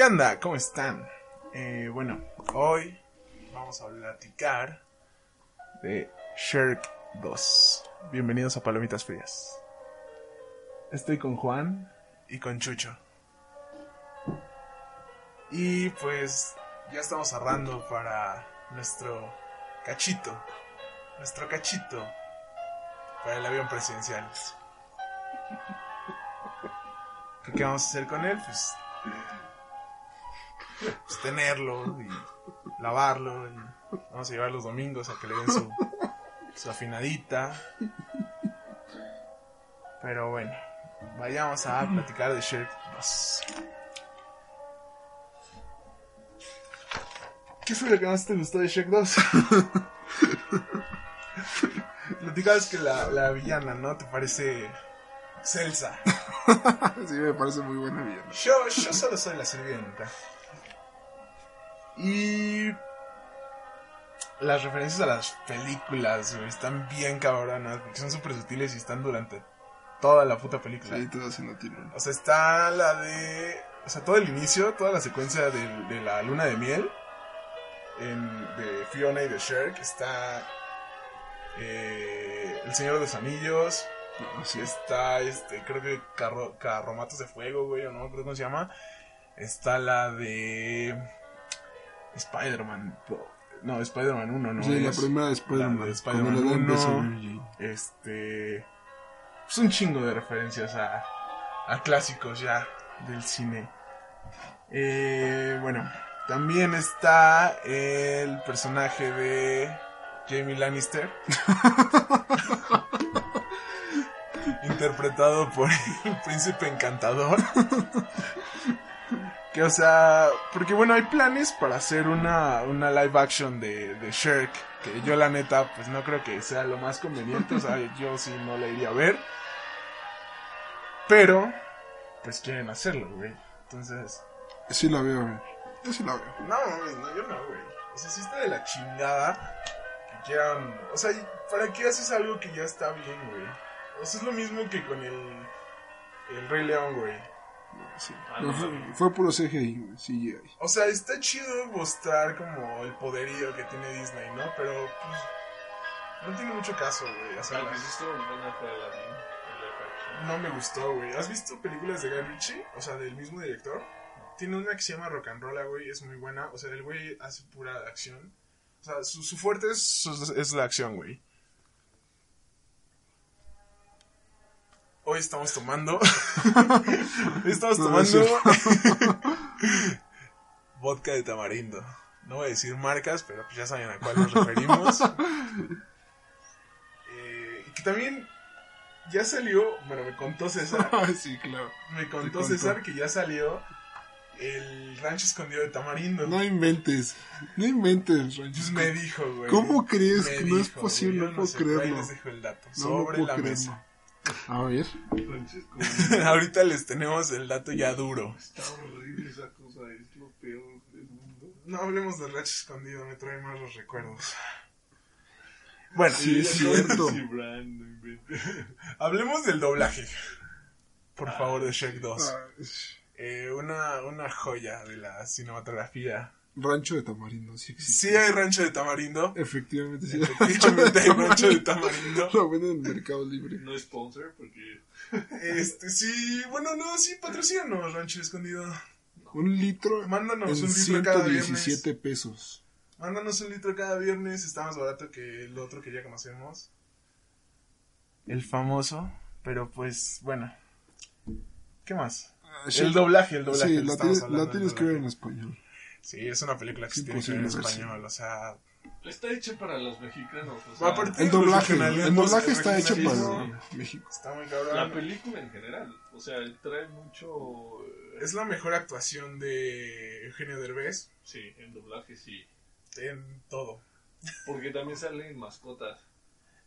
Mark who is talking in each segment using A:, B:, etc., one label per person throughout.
A: ¿Qué onda? ¿Cómo están? Eh, bueno, hoy vamos a platicar de Shrek 2. Bienvenidos a Palomitas Frías. Estoy con Juan y con Chucho. Y pues ya estamos cerrando para nuestro cachito. Nuestro cachito para el avión presidencial. ¿Qué vamos a hacer con él? Pues pues, tenerlo y lavarlo. y vamos a llevar los domingos a que le den su, su afinadita. Pero bueno, vayamos a platicar de Shrek 2. ¿Qué fue lo que más te gustó de Shrek 2? Platicabas que la, la villana, ¿no? ¿Te parece Celsa?
B: sí, me parece muy buena villana.
A: Yo, yo solo soy la sirvienta. Y las referencias a las películas güey, están bien cabronas, porque son súper sutiles y están durante toda la puta película.
B: Sí, todo así no tiene.
A: O sea, está la de... O sea, todo el inicio, toda la secuencia de, de la luna de miel en- de Fiona y de Shrek. Está eh, El Señor de los Anillos.
B: Así es.
A: Está, este, creo que carro, Carromatos de Fuego, güey, o no, creo cómo se llama. Está la de Spider-Man. No, Spider-Man 1, ¿no?
B: Sí, la
A: Es
B: primera de
A: la
B: Spider-Man.
A: de
B: a
A: 1.
B: Mary Jane.
A: Este. Es un chingo de referencias a, a clásicos ya del cine. Eh, bueno, también está el personaje de Jamie Lannister. interpretado por el príncipe encantador. Que, o sea, porque bueno, hay planes para hacer una, una live action de, de Shrek. Que yo, la neta, pues no creo que sea lo más conveniente. O sea, yo sí no la iría a ver. Pero, pues quieren hacerlo, güey. Entonces,
B: Sí la veo, güey. Yo sí la veo.
A: no, mames, no, yo no, güey. O sea, sí está de la chingada que quieran. O sea, ¿para qué haces algo que ya está bien, güey? O sea, es lo mismo que con el. El Rey León, güey.
B: Sí. Fue, fue puro CGI. CGI.
A: O sea, está chido mostrar como el poderío que tiene Disney, ¿no? Pero, pues. No tiene mucho caso, güey. O sea, las- no me gustó, güey. ¿Has visto películas de Guy Ritchie? O sea, del mismo director. Tiene una que se llama Rock and Roll, güey. Es muy buena. O sea, el güey hace pura acción. O sea, su, su fuerte es, su- es la acción, güey. Hoy estamos tomando. Hoy estamos
B: No,
A: tomando. vodka de tamarindo. No voy a decir marcas, pero pues ya saben a cuál nos referimos. Eh, que también ya salió. Bueno, me contó César.
B: Ah, sí, claro.
A: Me contó
B: contó.
A: César que ya salió el rancho escondido de Tamarindo.
B: No inventes. No inventes,
A: Pues
B: Ranchis.
A: me dijo, güey.
B: ¿Cómo crees que no es posible?
A: güey,
B: No
A: yo
B: puedo
A: sé, ahí
B: creerlo.
A: les dejo el dato.
B: No, no
A: sobre
B: puedo
A: la
B: creerlo.
A: mesa.
B: A ver.
A: Ahorita les tenemos el dato ya duro.
C: está horrible esa cosa, es lo peor del mundo.
A: No hablemos del rancho escondido, me trae más los recuerdos. Bueno,
B: Sí, es
C: de
B: cierto.
A: hablemos del doblaje. Por favor, de Shrek 2.
B: Ah,
A: Eh, una, una joya de la cinematografía.
B: Rancho de Tamarindo, sí existe.
A: Sí hay rancho de Tamarindo.
B: Efectivamente, sí.
A: Efectivamente hay rancho de Tamarindo.
B: Lo venden en Mercado Libre.
C: No es sponsor porque
A: Este, sí, bueno, no, sí, patrocínanos, rancho escondido.
B: Un litro
A: Mándanos
B: en
A: un litro cada
B: 117
A: viernes.
B: pesos.
A: Mándanos un litro cada viernes, está más barato que el otro que ya conocemos. El famoso, pero pues, bueno. ¿Qué más?
B: Ah,
A: El doblaje, el doblaje.
B: Sí, la, tienes- la que ver en español.
A: Sí, es una película que se tiene que ver en español, o sea,
C: Está hecha para los mexicanos. O sea,
B: El doblaje, el doblaje está hecho para México.
A: Está muy
C: la
A: cabrón.
C: película en general. O sea, trae mucho. eh,
A: Es la mejor actuación de Eugenio Derbez
C: Sí, en doblaje sí.
A: en todo.
C: Porque también salen mascotas.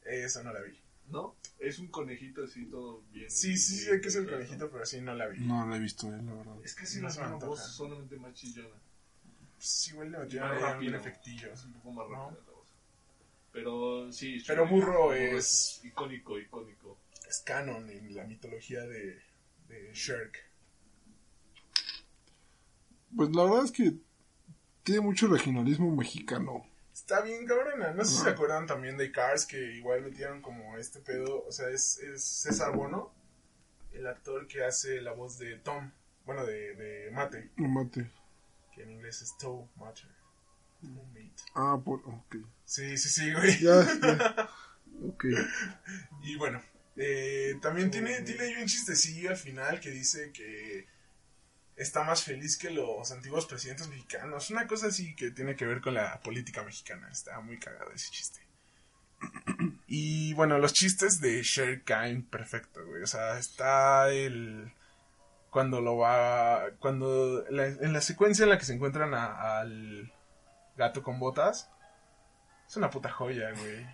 A: Esa no la vi.
C: ¿No? Es un conejito así todo bien.
A: Sí, sí, sé que es el conejito, pero sí no la vi.
B: No la he visto, eh, la verdad.
C: Es casi
A: No
C: la
A: se me
C: misma voz, solamente más chillona.
A: Sí, igual le metieron
C: rápido.
A: efectillo.
C: Es un poco más
A: ¿No?
C: rápida la voz. Pero sí.
A: Pero Burro es-
C: Icónico, icónico.
A: Es canon en la mitología de, de Shrek.
B: Pues la verdad es que tiene mucho regionalismo mexicano.
A: Está bien cabrona. No sé si se acuerdan también de Cars, que igual metieron como este pedo. O sea, es, es César Bono, el actor que hace la voz de Tom. Bueno, de, de Mate,
B: No mate.
A: Que en inglés es Toe. Mate.
B: Ah, por. Ok.
A: Sí, sí, sí, güey.
B: Ya, ya. Ok.
A: Y bueno, eh, también tiene, tiene ahí un chistecillo al final que dice que está más feliz que los antiguos presidentes mexicanos. Una cosa así que tiene que ver con la política mexicana. Está muy cagado ese chiste. Y bueno, los chistes de Sher caen perfecto, güey. O sea, está el... Cuando lo va... Cuando... la- en la secuencia en la que se encuentran a- al gato con botas. Es una puta joya, güey.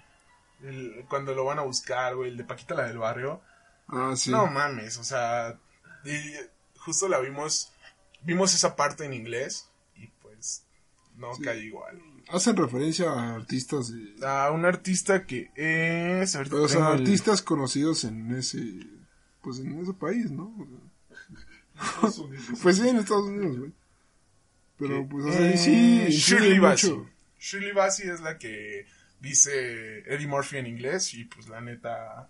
A: El- cuando lo van a buscar, güey, el de Paquita la del barrio.
B: Ah, sí.
A: No mames, o sea, y justo la vimos, vimos esa parte en inglés y pues no
B: Sí.
A: cae igual.
B: Hacen referencia a artistas.
A: A un artista que es... ahorita
B: O sea,
A: el-
B: artistas conocidos en ese. Pues en ese país, ¿no? O sea, Pues sí, en Estados Unidos, güey. Pero pues, o sea,
A: Eh,
B: sí.
A: Shirley Bassey. Shirley Bassey es la que dice Eddie Murphy en inglés y pues la neta...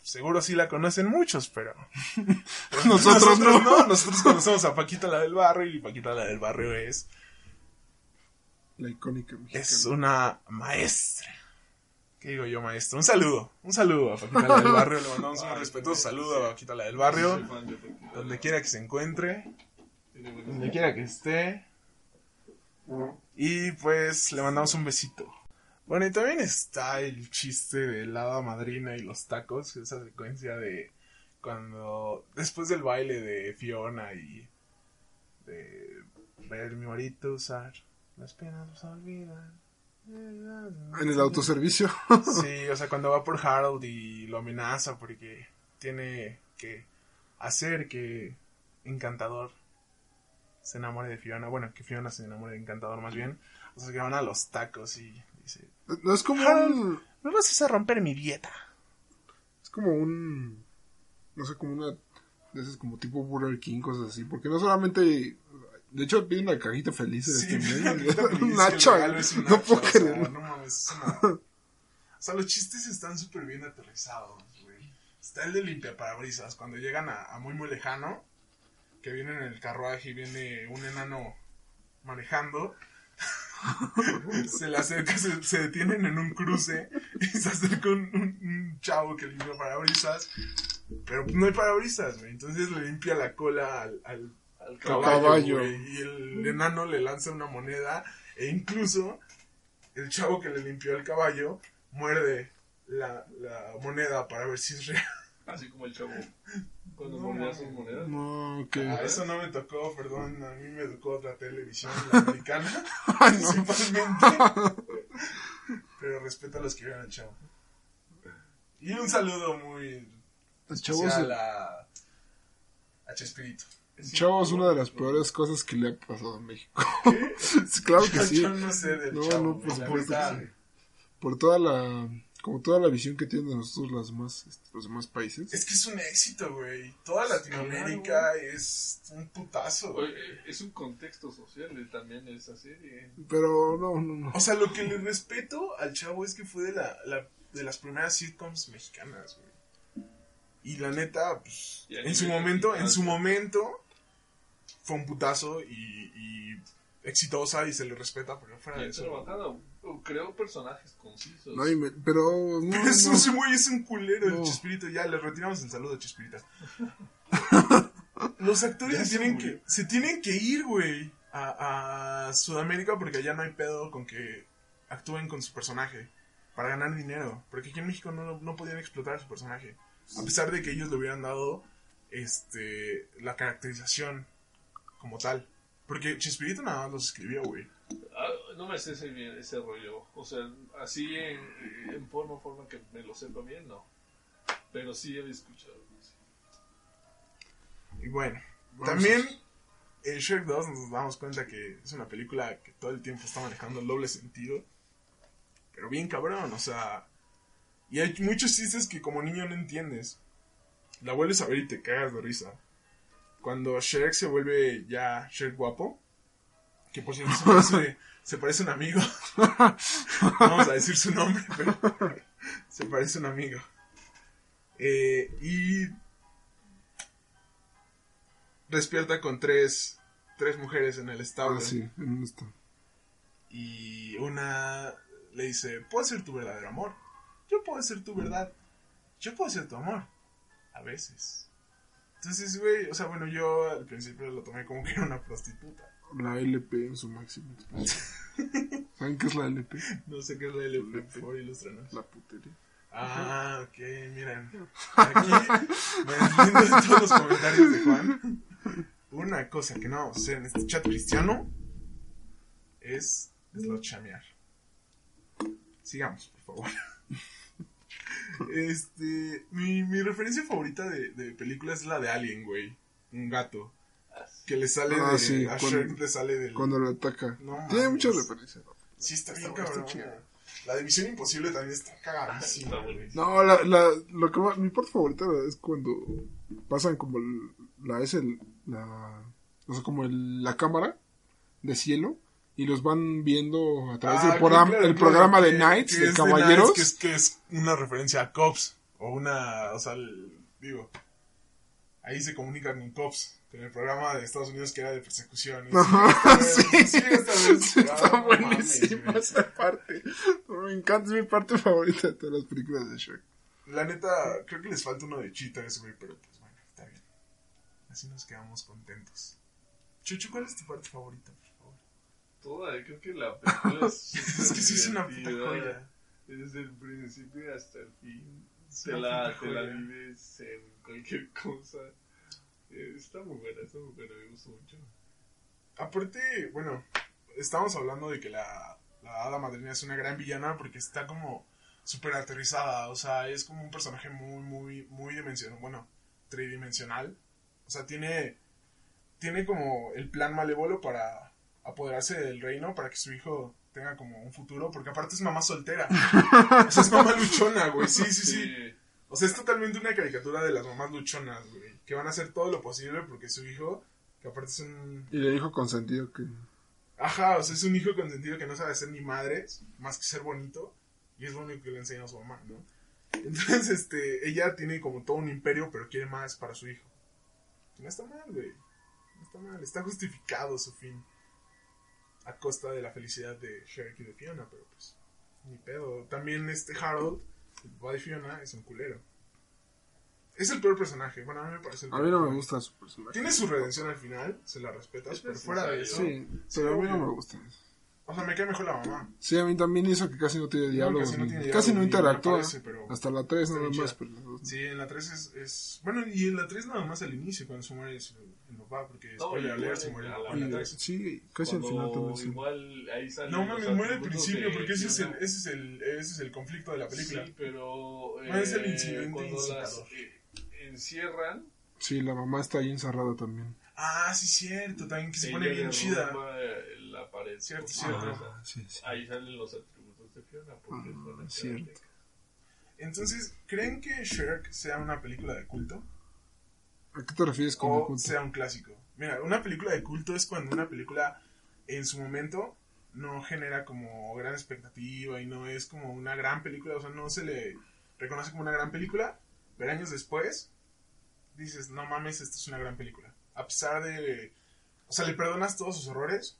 A: Seguro sí la conocen muchos, pero... pero
B: Nosotros no.
A: Nosotros conocemos a Paquita la del barrio y Paquita la del barrio es...
B: La icónica mexicana.
A: Es una maestra. ¿Qué digo yo, maestro? Un saludo. Un saludo a Paquita la del barrio. Le mandamos un respetuoso saludo a Paquita la del barrio. Donde quiera que se encuentre. Donde quiera que esté. Y pues le mandamos un besito. Bueno, y también está el chiste de la hada madrina y los tacos. Esa secuencia de cuando. Después del baile de Fiona y. De ver mi marito usar. Las penas nos olvidan.
B: En el autoservicio.
A: Sí, o sea, cuando va por Harold y lo amenaza porque tiene que hacer que Encantador se enamore de Fiona. Bueno, que Fiona se enamore de Encantador más bien. O sea, que van a los tacos y dice,
B: No es como
A: Harold.
B: un.
A: me vas a romper mi dieta.
B: Es como un. No sé, como una. Esas como tipo Burger King, cosas así. Porque no solamente. De hecho, piden la cajita feliz en
A: Sí,
B: este medio. nacho. No puedo
A: o sea,
B: creerlo.
A: no mames, es una- O sea, los chistes están súper bien aterrizados, güey. Está el de limpiaparabrisas, cuando llegan a, a muy muy lejano, que viene en el carruaje y viene un enano manejando. se le acerca, se, se detienen en un cruce y se acerca un, un- un chavo que limpia parabrisas. Pero no hay parabrisas, güey. Entonces le limpia la cola al, al
C: Al
A: caballo, y el enano le lanza una moneda e incluso el chavo que le limpió el caballo muerde la, la moneda para ver si es real.
C: Así como el chavo. Cuando
A: No,
C: mordía sus monedas.
B: No, que.
A: Ah, eso no me tocó, perdón, a mí me tocó otra televisión la americana,
B: Ay, no.
A: principalmente. Pero respeto a los que vieron al chavo. Y un saludo muy especial
B: es,
A: a, a Chespirito.
B: Chavo es una de las peores cosas que le ha pasado a México. Claro que sí.
A: Yo no sé del
B: No,
A: chavo,
B: no, por
A: la
B: supuesto
A: neta,
B: que sí. Por toda la. Como toda la visión que tienen de nosotros las demás, este, los demás países.
A: Es que es un éxito, güey. Toda Latinoamérica es un putazo.
C: Oye, eh, es un contexto social eh, también esa serie.
B: Pero no, no, no.
A: O sea, lo que le respeto al chavo es que fue de, la, la- de las primeras sitcoms mexicanas, güey. Y la neta, pues,
C: Y
A: en su momento, en su momento, fue un putazo y, y exitosa y se le respeta, pero fuera de eso.
C: Creó personajes concisos.
B: No, y me- pero no,
A: Pero es
B: no.
A: güey es un culero el. Chespirito. Ya, le retiramos el saludo a Chespirita. Los actores se
C: se
A: tienen,
C: murió.
A: que, se tienen que ir, güey, a, a Sudamérica porque allá no hay pedo con que actúen con su personaje para ganar dinero. Porque aquí en México no, no podían explotar a su personaje. A pesar de que ellos le hubieran dado este la caracterización como tal. Porque Chespirito nada más los escribió, güey.
C: Ah, no me sé ese, bien- ese rollo. O sea, así en, en forma, forma que me lo sepa bien, no. Pero sí había escuchado. sí.
A: Y bueno, también en Shrek 2 nos damos cuenta que es una película que todo el tiempo está manejando el doble sentido. Pero bien cabrón, o sea. Y hay muchos chistes que como niño no entiendes. La vuelves a ver y te cagas de risa. Cuando Shrek se vuelve ya Shrek guapo. Que por cierto se parece, se parece un amigo. Vamos a decir su nombre, pero se parece un amigo. Eh, y despierta con tres, tres mujeres en el establo.
B: Ah, sí, en esto.
A: Y una le dice, puedo ser tu verdadero amor. Yo puedo ser tu verdad. Yo puedo ser tu amor. A veces. Entonces, güey, o sea, bueno, yo al principio lo tomé como que era una prostituta.
B: La LP en su expresión. ¿Saben qué es la LP?
A: No sé qué es la LP, por favor, ilústranos.
B: La putería.
A: Ah, ok, miren. Aquí, me de todos los comentarios de Juan. Una cosa que no vamos a hacer en este chat cristiano es deslochamear. Sigamos, por favor. Este, mi, mi referencia favorita de, de película es la de Alien, güey. Un gato. Que le sale
B: Ah,
A: de.
B: sí,
A: a
B: cuando-
A: Shrek le sale del.
B: Cuando lo ataca.
A: No
B: Tiene muchas referencias.
A: Sí, está bien,
B: Está- está
A: cabrón.
B: chida.
A: La de Misión Imposible también está cagadísima, güey.
C: buenísimo.
B: No, la, la, lo que más- mi parte favorita es cuando pasan como el- la es el la o sea como el- la cámara de cielo y los van viendo a través
A: Ah,
B: del programa,
A: claro,
B: el
A: claro,
B: programa de Knights de caballeros
A: Knights, que, es, que es una referencia a Cops. O una. O sea, el- digo. Ahí se comunican con Cops. Con el programa de Estados Unidos que era de persecución. Sí,
B: sí.
A: Ah,
B: está buenísima esa parte. Me encanta, es mi parte favorita de todas las películas de Shrek.
A: La neta, creo que les falta uno de Cheaters, güey. Pero pues bueno, está bien. Así nos quedamos contentos. Chucho, ¿cuál es tu parte favorita?
C: Toda, creo que la película es.
A: Es que sí es una puta joya.
C: Desde el principio hasta el fin. Te la, te la vives en cualquier cosa. Eh, está muy buena, está muy buena, me gustó mucho.
A: Aparte, bueno, estamos hablando de que la, la hada madrina es una gran villana porque está como súper aterrizada, o sea, es como un personaje muy, muy, muy dimensional, bueno, tridimensional. O sea, tiene, tiene como el plan malévolo para apoderarse del reino, para que su hijo tenga como un futuro, porque aparte es mamá soltera. O sea, es mamá luchona, güey, sí, sí, sí. O sea, es totalmente una caricatura de las mamás luchonas, güey, que van a hacer todo lo posible porque su hijo, que aparte es un
B: Y le dijo consentido que
A: Ajá, o sea, es un hijo consentido que no sabe ser ni madres, más que ser bonito, y es lo único que le enseña a su mamá, ¿no? Entonces, este, ella tiene como todo un imperio, pero quiere más para su hijo. No está mal, güey. No está mal, está justificado su fin. A costa de la felicidad de Shrek y de Fiona, pero pues, ni pedo. También este Harold, el papá de Fiona, es un culero. Es el peor personaje, bueno, a mí me parece el
B: a mí no me
A: personaje.
B: gusta su personaje.
A: Tiene su redención al final, se la respetas,
C: Es
A: pero fuera de eso...
B: Sí, pero a mí no me gusta.
A: O sea, me cae mejor la mamá.
B: Sí, a mí también hizo que casi no tiene diálogos.
A: casi no
B: casi
A: diálogo,
B: interactúa.
A: aparece, pero
B: Hasta la 3
A: está
B: nada más. Pero.
A: Sí, en la 3 es, es... Bueno, y en la 3 nada más al inicio, cuando se muere su- el papá, porque
C: No,
A: spoiler
C: igual
A: alert, se muere el
C: la-
A: papá en la
B: eh,
A: 3.
B: sí, casi al
C: Cuando
B: final también. sí.
C: Igual ahí salen
A: No mames, muere al principio,
C: de
A: porque ese es, el, ese, es el, ese es el conflicto de la película.
C: Sí, pero.
A: No, es el
C: eh,
A: incidente
C: Cuando las
A: incitador.
C: eh, encierran.
B: Sí, la mamá está ahí encerrada también.
A: Ah, sí, cierto, también que se pone bien chida.
C: Pared.
A: Cierto, cierto.
B: sí, sí.
C: Ahí salen los atributos de Fiona. Porque
B: Ah, cierto.
A: Entonces, ¿creen que Shrek sea una película de culto?
B: ¿A qué te refieres con
A: o
B: culto?
A: sea un clásico. Mira, una película de culto es cuando una película en su momento no genera como gran expectativa y no es como una gran película, o sea, no se le reconoce como una gran película, pero años después dices, no mames, esta es una gran película. A pesar de... O sea, le perdonas todos sus errores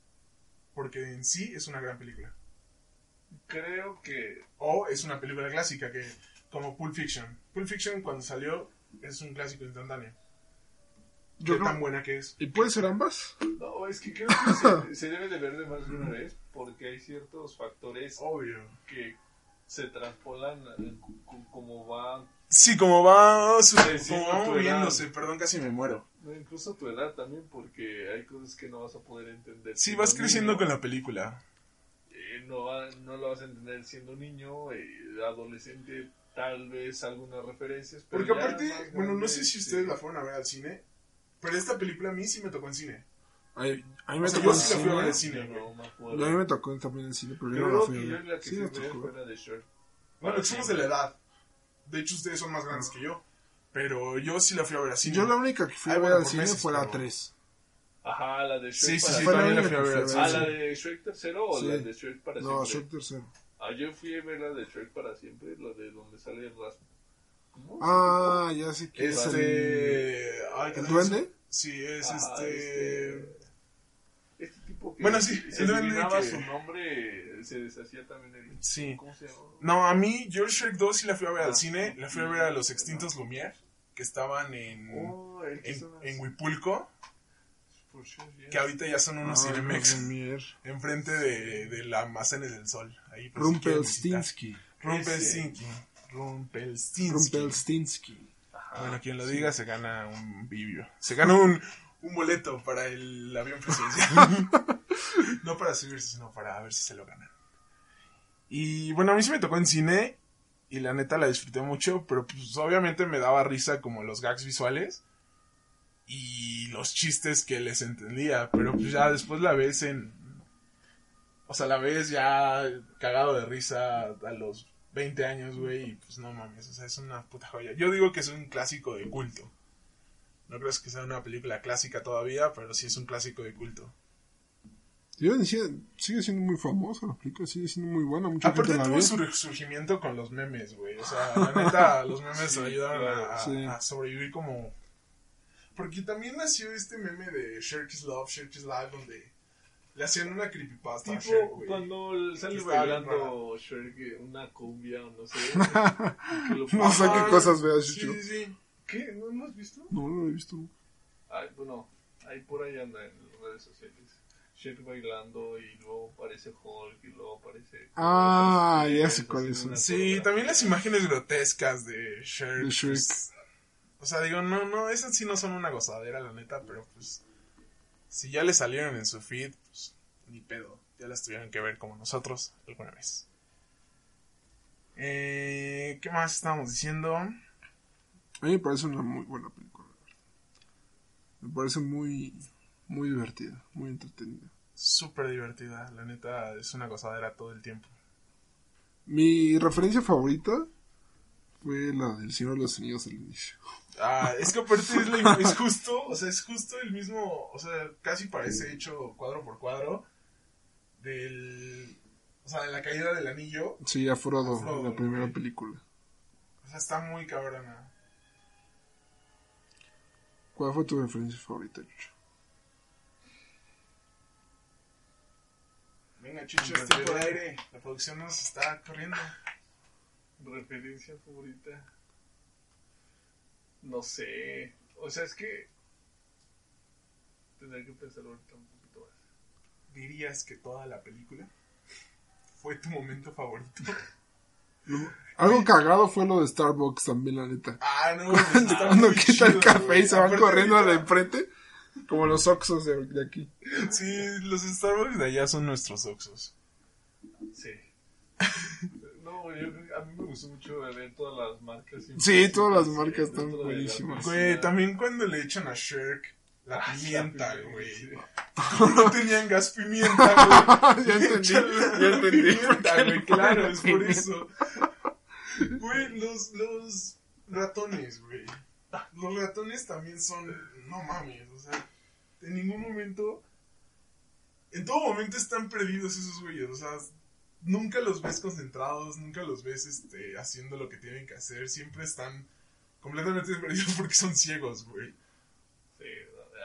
A: porque en sí es una gran película.
C: Creo que.
A: O es una película clásica que como Pulp Fiction. Pulp Fiction cuando salió es un clásico instantáneo.
B: Yo
A: qué
B: creo-
A: tan buena que es.
B: ¿Y puede ser ambas?
C: No, es que creo que se, se debe de ver de más de una vez porque hay ciertos factores
A: Obvio.
C: que se transpolan como va,
A: Sí, como va, su-
C: Sí, sí,
A: como va
C: tu
A: moviéndose, perdón, casi me muero.
C: No, incluso tu edad también, porque hay cosas que no vas a poder entender.
A: Sí,
C: siendo
A: vas creciendo
C: niño.
A: con la película.
C: Eh, no, va- no lo vas a entender siendo niño, eh, adolescente, tal vez algunas referencias. Pero
A: Porque aparte, bueno, no sé si
C: sí.
A: ustedes la fueron a ver al cine, pero esta película a mí sí me tocó en cine.
B: A mí, a mí me
A: O sea,
B: tocó en
A: sí
B: cine.
C: no
B: A mí me tocó también en cine, pero yo no la fui a ver. Sí, me tocó.
A: Bueno, somos de la edad. De hecho, ustedes son más grandes que yo. Pero yo sí la fui a ver al cine.
B: Yo la única que fui
A: Ay,
B: a ver
A: bueno,
B: al cine
A: meses,
B: fue la
A: pero-
B: 3.
C: Ajá, la de Shrek
A: Sí, sí,
C: para
A: sí,
B: Fue la
A: también la fui a ver al.
C: Ah,
B: al
C: la de Shrek tercero o
B: Sí.
C: la de Shrek para
B: No,
C: siempre.
B: Shrek tercero.
C: Ah, yo fui a ver la de Shrek para siempre, la de donde sale el Rasmus. ¿Cómo?
B: Ah, ya sé que es el...
A: Este. ay,
B: ¿El
A: ¿qué
B: duende?
A: Sí, es
C: Ajá,
A: este.
C: este- Este tipo que
A: Bueno, sí,
C: se
A: el duende que-
C: su nombre, se deshacía también el...
A: Sí.
C: ¿Cómo se llama?
A: No, a mí, yo Shrek 2 sí la fui a ver al
C: Ah.
A: cine. La fui a ver a los extintos Lumière, que estaban en,
C: Oh,
A: en, Huipulco,
C: ya.
A: que ahorita ya son unos
B: Ah,
A: Cinemex, enfrente de, de la Almacenes del Sol. Ahí, visitar.
B: Rumpelstiltskin.
A: Rumpelstiltskin. Rumpelstiltskin.
B: Rumpelstiltskin.
A: Bueno, quien lo diga se gana un bibio. Se gana un, un boleto para el avión presidencial. no para subirse, sino para ver si se lo ganan. Y bueno, a mí sí me tocó en cine y la neta la disfruté mucho, pero pues obviamente me daba risa como los gags visuales y los chistes que les entendía, pero pues ya después la ves en... O sea, la ves ya cagado de risa a los 20 años, güey, y pues no mames, o sea, es una puta joya. Yo digo que es un clásico de culto. No creo que sea una película clásica todavía, pero sí es un clásico de culto.
B: Yo decía, sigue siendo muy famosa la película, sigue siendo muy buena. Mucha
A: Aparte
B: gente la
A: tuvo
B: ve.
A: su resurgimiento con los memes, güey. O sea, la neta, los memes ayudaron a, a-
B: Sí.
A: a sobrevivir como... Porque también nació este meme de Shirk is Love, Shirk is Life, donde le hacían una creepypasta a
C: Tipo,
A: güey.
C: cuando sale bailando eh, una cumbia o no sé. y que lo-
B: No sé qué cosas veas,
A: Sí, sí, sí.
C: ¿Qué? ¿No lo has visto?
B: No, no lo he visto.
C: Ay, bueno, ahí por ahí anda en las redes sociales. Shrek bailando y luego aparece Hulk y luego aparece...
B: Ah, ya sé cuáles son.
C: una
A: Sí, también las imágenes grotescas de Shrek.
B: De Shrek.
A: pues, o sea, digo, no, no, esas sí no son una gozadera, la neta, pero pues. Si ya le salieron en su feed, pues ni pedo. Ya las tuvieron que ver como nosotros alguna vez. Eh, ¿Qué más estábamos diciendo?
B: A mí me parece una muy buena película. la verdad. Me parece muy, muy divertida, muy entretenida.
A: Súper divertida, la neta, es una gozadera todo el tiempo.
B: Mi referencia favorita fue la del Señor de los Anillos al inicio.
A: Ah, es que aparte es, la- es justo, o sea, es justo el mismo, o sea, casi parece hecho cuadro por cuadro del, o sea, de la caída del anillo.
B: Sí, a Frodo,
A: A Frodo,
B: en la primera película.
A: O sea, está muy cabrona.
B: ¿Cuál fue tu referencia favorita, Chucho?
A: Venga, Chucho, es tiempo de aire. La producción nos está corriendo.
C: Referencia favorita. No sé. O sea, es que. Tendré que pensar ahorita un poquito más.
A: ¿Dirías que toda la película fue tu momento favorito?
B: Algo cagado fue lo de Starbucks también, la neta.
A: Ah, no,
B: Cuando quita el café y se van corriendo
A: ahorita-
B: enfrente, como los Oxos de, de aquí.
A: Sí, los Starbucks de allá son nuestros Oxos.
C: Sí. No, yo, a mí me gustó mucho ver todas las marcas.
B: Sí, todas las marcas están buenísimas.
A: Güey, también cuando le echan a Shirk la
C: Ah,
A: pimienta, güey. No tenían gas pimienta, güey.
B: ya entendí, ya entendí.
A: pimienta, güey, claro, es por eso. Güey, los, los ratones, güey. Los ratones también son, no mames, o sea, en ningún momento, en todo momento están perdidos esos güeyes, o sea, nunca los ves concentrados, nunca los ves este, haciendo lo que tienen que hacer, siempre están completamente perdidos porque son ciegos, güey.
C: Sí,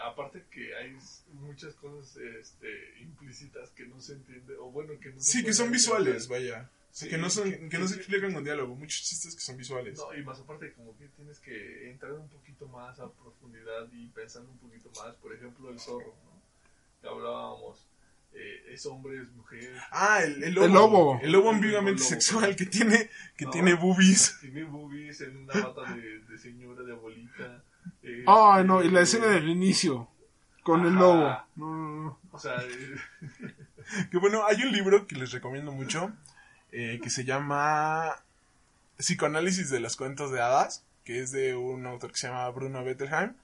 C: aparte que hay muchas cosas este, implícitas que no se entiende, o bueno, que no se
A: Sí, que son visuales,
C: entender.
A: vaya.
C: Sí,
A: que no, son,
C: que-
A: que no se explican con diálogo. Muchos chistes que son visuales.
C: No, y más aparte como que tienes que entrar un poquito más a profundidad y pensando un poquito más, por ejemplo, el zorro, ¿no? Que hablábamos, eh, es hombre, es mujer,
A: Ah, el, el lobo.
B: El lobo.
A: El lobo
C: El
A: ambiguamente
C: lobo.
A: sexual que tiene, que
C: No.
A: tiene boobies.
C: tiene boobies en una bata de, de señora, de abuelita. eh,
B: Ay, no, y la
C: eh,
B: escena del inicio. Con el
C: Ajá.
B: lobo. No, no, no.
C: O sea, eh,
A: Que bueno, hay un libro que les recomiendo mucho eh, que se llama Psicoanálisis de los cuentos de hadas, que es de un autor que se llama Bruno Bettelheim,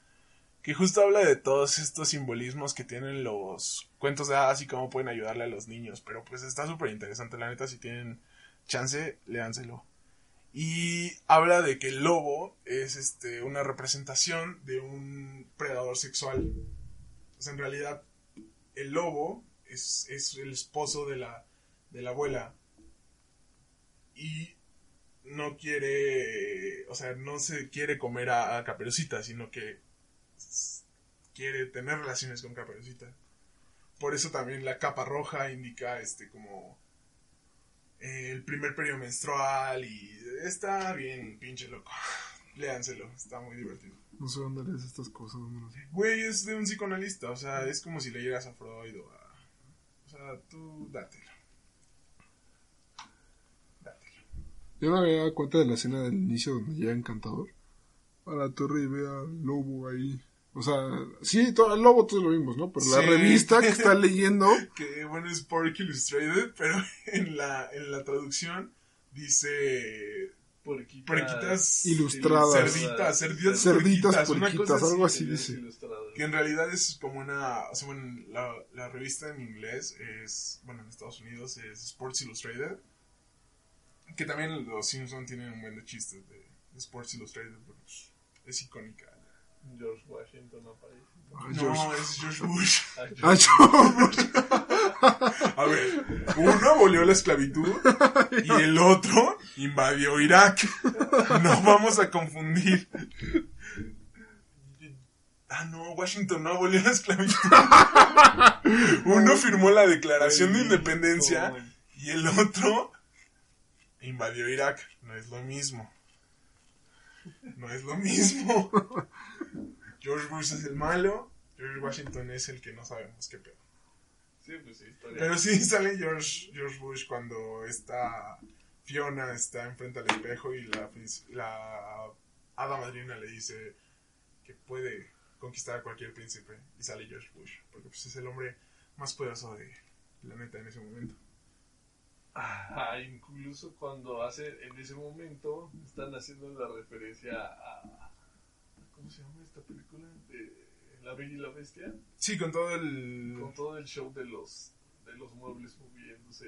A: que justo habla de todos estos simbolismos que tienen los cuentos de hadas y cómo pueden ayudarle a los niños. Pero pues está súper interesante, la neta, si tienen chance, léanselo. Y habla de que el lobo es este, una representación de un predador sexual. Sea, en realidad, el lobo es, es el esposo de la, de la abuela. Y no quiere, o sea, no se quiere comer a, a Caperucita, sino que quiere tener relaciones con Caperucita. Por eso también la capa roja indica este como eh, el primer periodo menstrual y está bien, pinche loco. Léanselo, está muy divertido.
B: No sé dónde lees estas cosas. dónde las-
A: Güey, es de un psicoanalista, o sea, es como si leyeras a Freud o a... O sea, tú. Dátelo.
B: Yo no me había dado cuenta de la escena del inicio donde llega Encantador a la torre y ve al lobo ahí. O sea, sí, todo, el lobo todos lo vimos, ¿no? Pero la revista que está leyendo,
A: Que bueno, es Pork Illustrated, pero en la, en la traducción dice...
C: puerquitas,
A: Puerquitas
B: Ilustradas.
A: Cerditas, cerditas,
B: Cerditas
A: así.
B: algo así dice.
A: Que en realidad es como una... O sea, bueno, la, la revista en inglés es... Bueno, en Estados Unidos es Sports Illustrated. Que también los Simpsons tienen un buen de chistes de, de Sports Illustrated, pero pues, es icónica.
C: George Washington aparece.
B: Ah,
A: No,
B: George.
A: es George Bush.
C: Ah, George-
B: Ah, yo-
A: A ver, uno abolió la esclavitud y el otro invadió Irak. No vamos a confundir. Ah, no, Washington no abolió la esclavitud. Uno firmó la declaración de independencia y el otro invadió Irak. No es lo mismo. No es lo mismo. George Bush es el malo, George Washington es el que no sabemos qué pedo.
C: Sí, pues sí, historia.
A: Pero sí sale George, George Bush cuando está Fiona está enfrente al espejo y la, la hada madrina le dice que puede conquistar a cualquier príncipe y sale George Bush porque pues, es el hombre más poderoso de la neta en ese momento.
C: Ah, incluso cuando hace, en ese momento, están haciendo la referencia a... ¿Cómo se llama esta película? De La Bella y la Bestia.
A: Sí, con todo el...
C: Con todo el show de los, de los muebles moviéndose,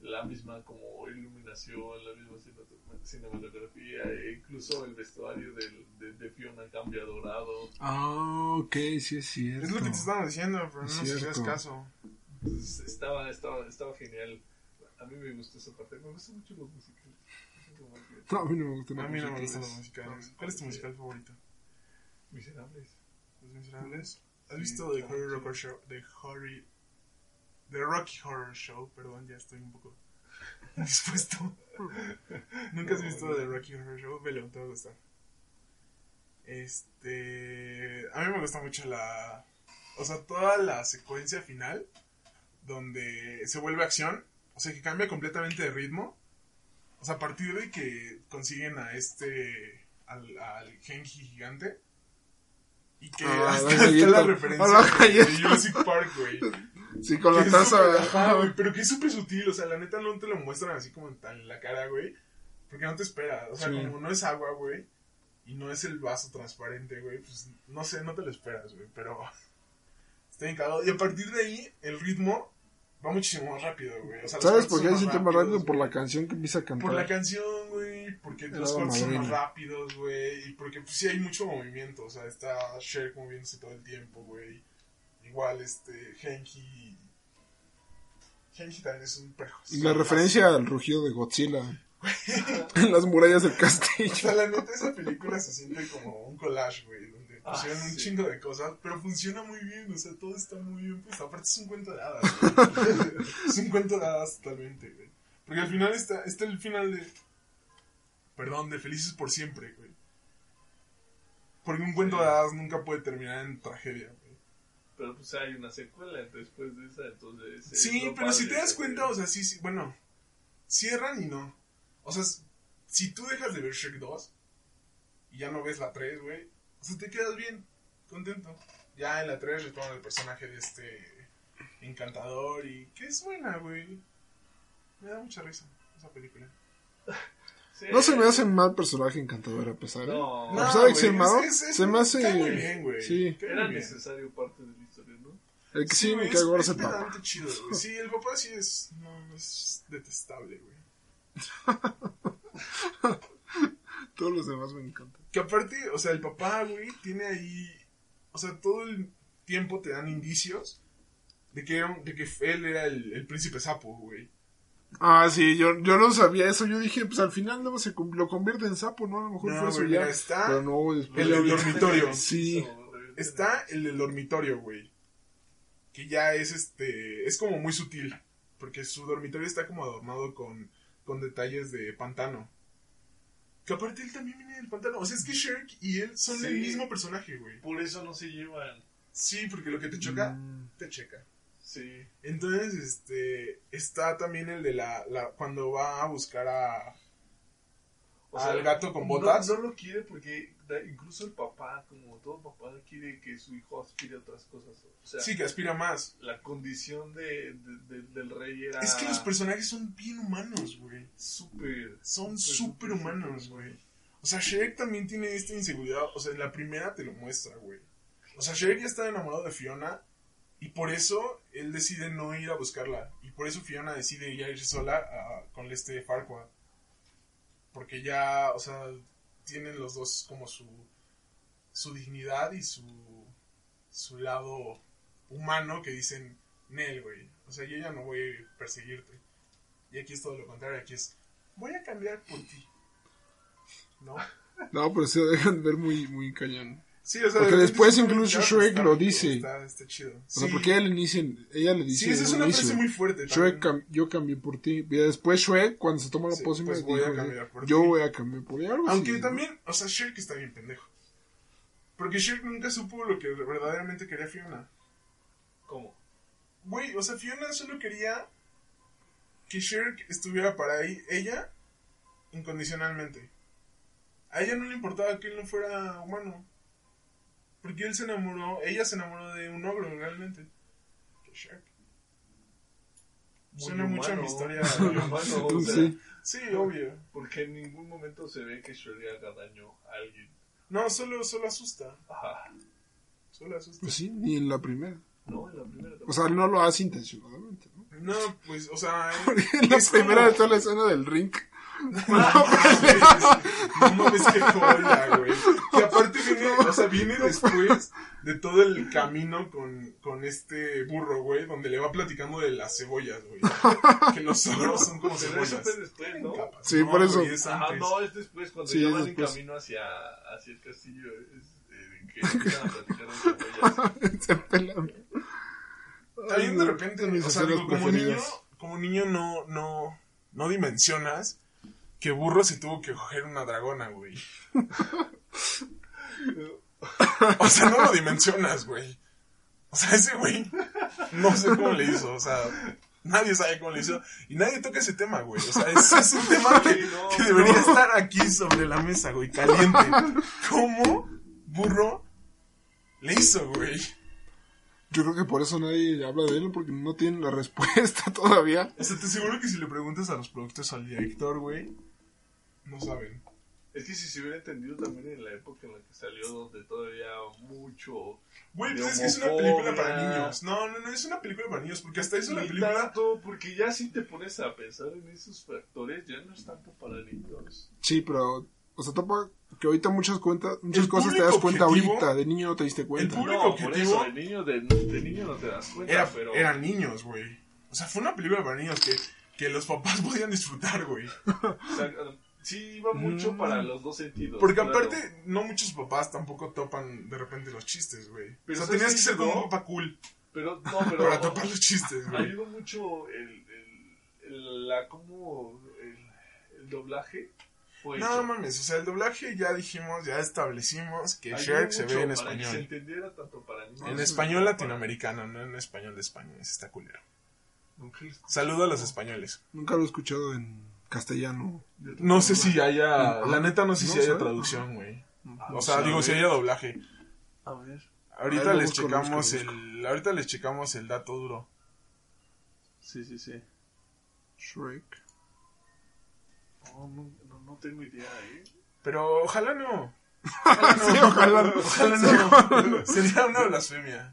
C: la misma como iluminación, la misma cine- cinematografía, e incluso el vestuario del, de, de Fiona cambia a dorado.
B: Ah, ok, sí es cierto.
A: Es lo que te estaba diciendo, pero no
B: Es cierto.
A: caso.
C: Entonces, estaba, estaba, estaba genial. A mí me gustó esa parte. Me gustan mucho los musicales.
B: No, a mí no me gusta.
A: A mí no me
B: gusta.
A: gustan los musicales. ¿Cuál es tu musical favorito?
C: Miserables.
A: ¿Los Miserables? ¿Has
C: Sí,
A: visto The Horror
C: sí.
A: Rocker Show? The Horror... The Rocky Horror Show, perdón, ya estoy un poco indispuesto. ¿Nunca has visto The Rocky Horror Show? Velo, te va a gustar. Este... A mí me gusta mucho la... O sea, toda la secuencia final donde se vuelve acción, o sea, que cambia completamente de ritmo. O sea, a partir de que consiguen a este... al, al Genji gigante. Y que
B: Ah,
A: hasta,
B: la
A: hasta referencia
B: la
A: de- Jurassic Park, güey.
B: Sí, con la taza.
A: ajá, güey, pero que es súper sutil, o sea, la neta no te lo muestran así como en, tan en la cara, güey. Porque no te espera, o sea,
B: Sí.
A: como no es agua, güey, y no es el vaso transparente, güey, pues no sé, no te lo esperas, güey, pero está bien cagado. Y a partir de ahí, el ritmo va muchísimo más rápido, güey. O sea,
B: ¿Sabes por qué siente más
A: rápidos,
B: rápido? Por la canción que empieza a cantar.
A: Por la canción, güey, porque los cortes son más rápidos, güey, y porque pues sí hay mucho movimiento, o sea, está Cher moviéndose todo el tiempo, güey. Igual, este, Genki... Genki también es un perro.
B: Y la referencia al rugido de Godzilla en las murallas del
A: O
B: castillo.
A: sea, la neta, esa película se siente como un collage, güey, pusieron
C: Ah,
A: un
C: sí.
A: chingo de cosas, pero funciona muy bien, o sea, todo está muy bien. Pues aparte es un cuento de hadas. es un cuento de hadas totalmente, güey. Porque al final está, está el final de. Perdón, de Felices por siempre, güey. Porque un cuento
C: Sí.
A: de hadas nunca puede terminar en tragedia, güey.
C: Pero pues hay una secuela después de esa, entonces... es
A: Sí, pero si te das cuenta, o sea, sí, sí, bueno, cierran y no. O sea, si tú dejas de ver Shrek 2 y ya no ves la 3, güey, o sea, te quedas bien, contento. Ya en la 3 retoman el personaje de este encantador y que es buena, güey. Me da mucha risa esa película.
C: Sí.
B: No se me hace mal personaje encantador a pesar. ¿eh?
C: No,
B: A pesar de que sea malo,
A: es- es-
B: se me hace-
A: muy bien, güey.
B: Sí.
C: era
A: muy bien.
C: necesario parte de la historia, ¿no?
B: El que sí, me
A: güey,
B: cae gordo
A: es,
B: el papá.
A: chido, güey. Sí, el papá sí es, no, es detestable, güey.
B: Todos los demás me encantan.
A: Que aparte, o sea, el papá, güey, tiene ahí. O sea, todo el tiempo te dan indicios de que, de que él era el, el príncipe sapo, güey.
B: Ah, sí, yo, yo no sabía eso. Yo dije, pues al final no se lo convierte en sapo, ¿no? A lo mejor
A: No,
B: fue eso ya.
A: está
B: Pero no, después.
A: el del dormitorio.
B: Sí.
A: Está el del dormitorio, güey. Que ya es este. Es como muy sutil. Porque su dormitorio está como adornado con, con detalles de pantano. Que aparte él también viene del pantano. O sea, es que Shrek y él son el mismo personaje, güey.
C: Por eso no se llevan.
A: Sí, porque lo que te choca,
B: Mm.
A: te checa.
C: Sí.
A: Entonces, este, está también el de la, la cuando va a buscar a,
C: O
A: al gato con botas.
C: No, lo quiere porque incluso el papá, como todo papá, quiere que su hijo aspire a otras cosas. O sea,
A: Sí, que aspira más.
C: la condición de, de- de- del rey era
A: Es que los personajes son bien humanos, güey.
C: súper...
A: Son
C: súper,
A: humanos, güey. O sea, Shrek también tiene esta inseguridad. O sea, en la primera te lo muestra, güey. O sea, Shrek ya está enamorado de Fiona. Y por eso él decide no ir a buscarla. Y por eso Fiona decide ya ir sola a- con este Farquaad. Porque ya, o sea, tienen los dos como su, su dignidad y su, su lado humano que dicen, Nel, güey. O sea, yo ya no voy a perseguirte. Y aquí es todo lo contrario. Aquí es, voy a cambiar por ti. ¿No?
B: No, pero se dejan ver muy, muy cañón.
A: Sí, o sea,
B: Porque después incluso Shrek
A: está
B: lo dice.
A: Está, está chido.
B: O sea,
A: Sí.
B: porque ella le dice, ella le dice
A: Sí, esa es una frase muy fuerte.
B: Shrek, cam- yo cambié por ti. Y después Shrek, cuando se toma la
A: Sí,
B: pócima,
A: pues voy a
B: dijo,
A: cambiar por
B: yo
A: ti.
B: voy a cambiar por ti. Algo
A: Aunque
B: así, ¿no?
A: también, o sea, Shrek está bien pendejo. Porque Shrek nunca supo lo que verdaderamente quería Fiona.
C: ¿Cómo?
A: Güey, o sea, Fiona solo quería que Shrek estuviera para ahí, ella incondicionalmente. A ella no le importaba que él no fuera humano. Porque él se enamoró, ella se enamoró de un ogro realmente. Que Shrek.
C: Muy
A: Suena mucho a mi historia.
C: muy humano, o
B: Tú
C: sea,
B: sí.
A: Sí, obvio.
C: Porque en ningún momento se ve que Shrek le haga daño a alguien.
A: No, solo, solo asusta.
C: Ajá.
A: Solo asusta.
B: Pues sí, ni en la primera.
C: No, en la primera
B: O sea, no lo hace intencionadamente, ¿no?
A: No, pues, o sea.
B: En la primera
A: como-
B: de toda la escena del ring.
A: No mames, qué joya, güey. Que aparte viene, o sea, viene después de todo el camino con, con este burro, güey, donde le va platicando de las cebollas, güey. Que los ogros son como
C: Pero eso
A: cebollas.
C: fue después, ¿no?
A: Capas.
B: Sí, por eso.
A: güey, es
C: Ajá,
A: antes.
C: no, es después, cuando
B: Sí,
C: ya
B: es
C: van en camino hacia, hacia el castillo, es, eh, que empiezan a platicar de cebollas.
B: Se pelan.
A: También de repente, o sea, digo, como niño, como niño no, no, no dimensionas que burro se tuvo que coger una dragona, güey. O sea, no lo dimensionas, güey. O sea, ese güey, no sé cómo le hizo, o sea, nadie sabe cómo le hizo. Y nadie toca ese tema, güey. O sea, ese es un tema que,
C: Sí, no,
A: que debería estar aquí sobre la mesa, güey, caliente. ¿Cómo burro le hizo, güey?
B: Yo creo que por eso nadie habla de él, porque no tienen la respuesta todavía.
A: O sea, te aseguro que si le preguntas a los productores al director, güey, no saben.
C: Es que si se hubiera entendido también en la época en la que salió, donde todavía mucho.
A: Güey, pues es que es una película para niños. No, no, no, es una película para niños, porque hasta eso la película...
C: tanto, porque ya si te pones a pensar en esos factores, ya no es tanto para niños.
B: Sí, pero, o sea, topa que ahorita muchas cuentas, muchas
A: El
B: cosas te das cuenta
A: objetivo-
B: ahorita, de niño no te diste cuenta.
A: El público
C: No, por
A: objetivo-
C: eso, de niño, de, de niño no te das cuenta,
A: Era,
C: pero...
A: Eran niños, güey. O sea, fue una película para niños que, que los papás podían disfrutar, güey.
C: o sea, Sí, va mucho
A: Mm.
C: para los dos sentidos.
A: Porque
C: claro.
A: aparte, no muchos papás tampoco topan de repente los chistes, güey.
C: Pero
A: o sea,
C: ¿sabes
A: tenías que ser como un papá cool
C: Pero, no, pero.
A: para topar los chistes, güey.
C: Ayudó mucho el. el, el- la, como. El, el doblaje.
A: No
C: hecho.
A: mames, o sea, el doblaje ya dijimos, ya establecimos que Shrek se ve en
C: para que se
A: español.
C: entendiera tanto para niños
A: En español
C: para-
A: latinoamericano, no en español de España. Ese está culero.
C: Nunca lo escuché.
A: Saludo a los españoles.
B: Nunca lo he escuchado en castellano.
A: No sé si haya, la neta no sé
B: no
A: si haya traducción, güey. O sea, digo, si haya doblaje.
C: A ver.
A: Ahorita les checamos el, ahorita les checamos el dato duro.
C: Sí, sí, sí.
B: Shrek.
C: No, no, no, no tengo idea, ¿eh?
A: Pero ojalá no. Ojalá no.
B: Sí, ojalá.
A: Ojalá no. Sería una blasfemia.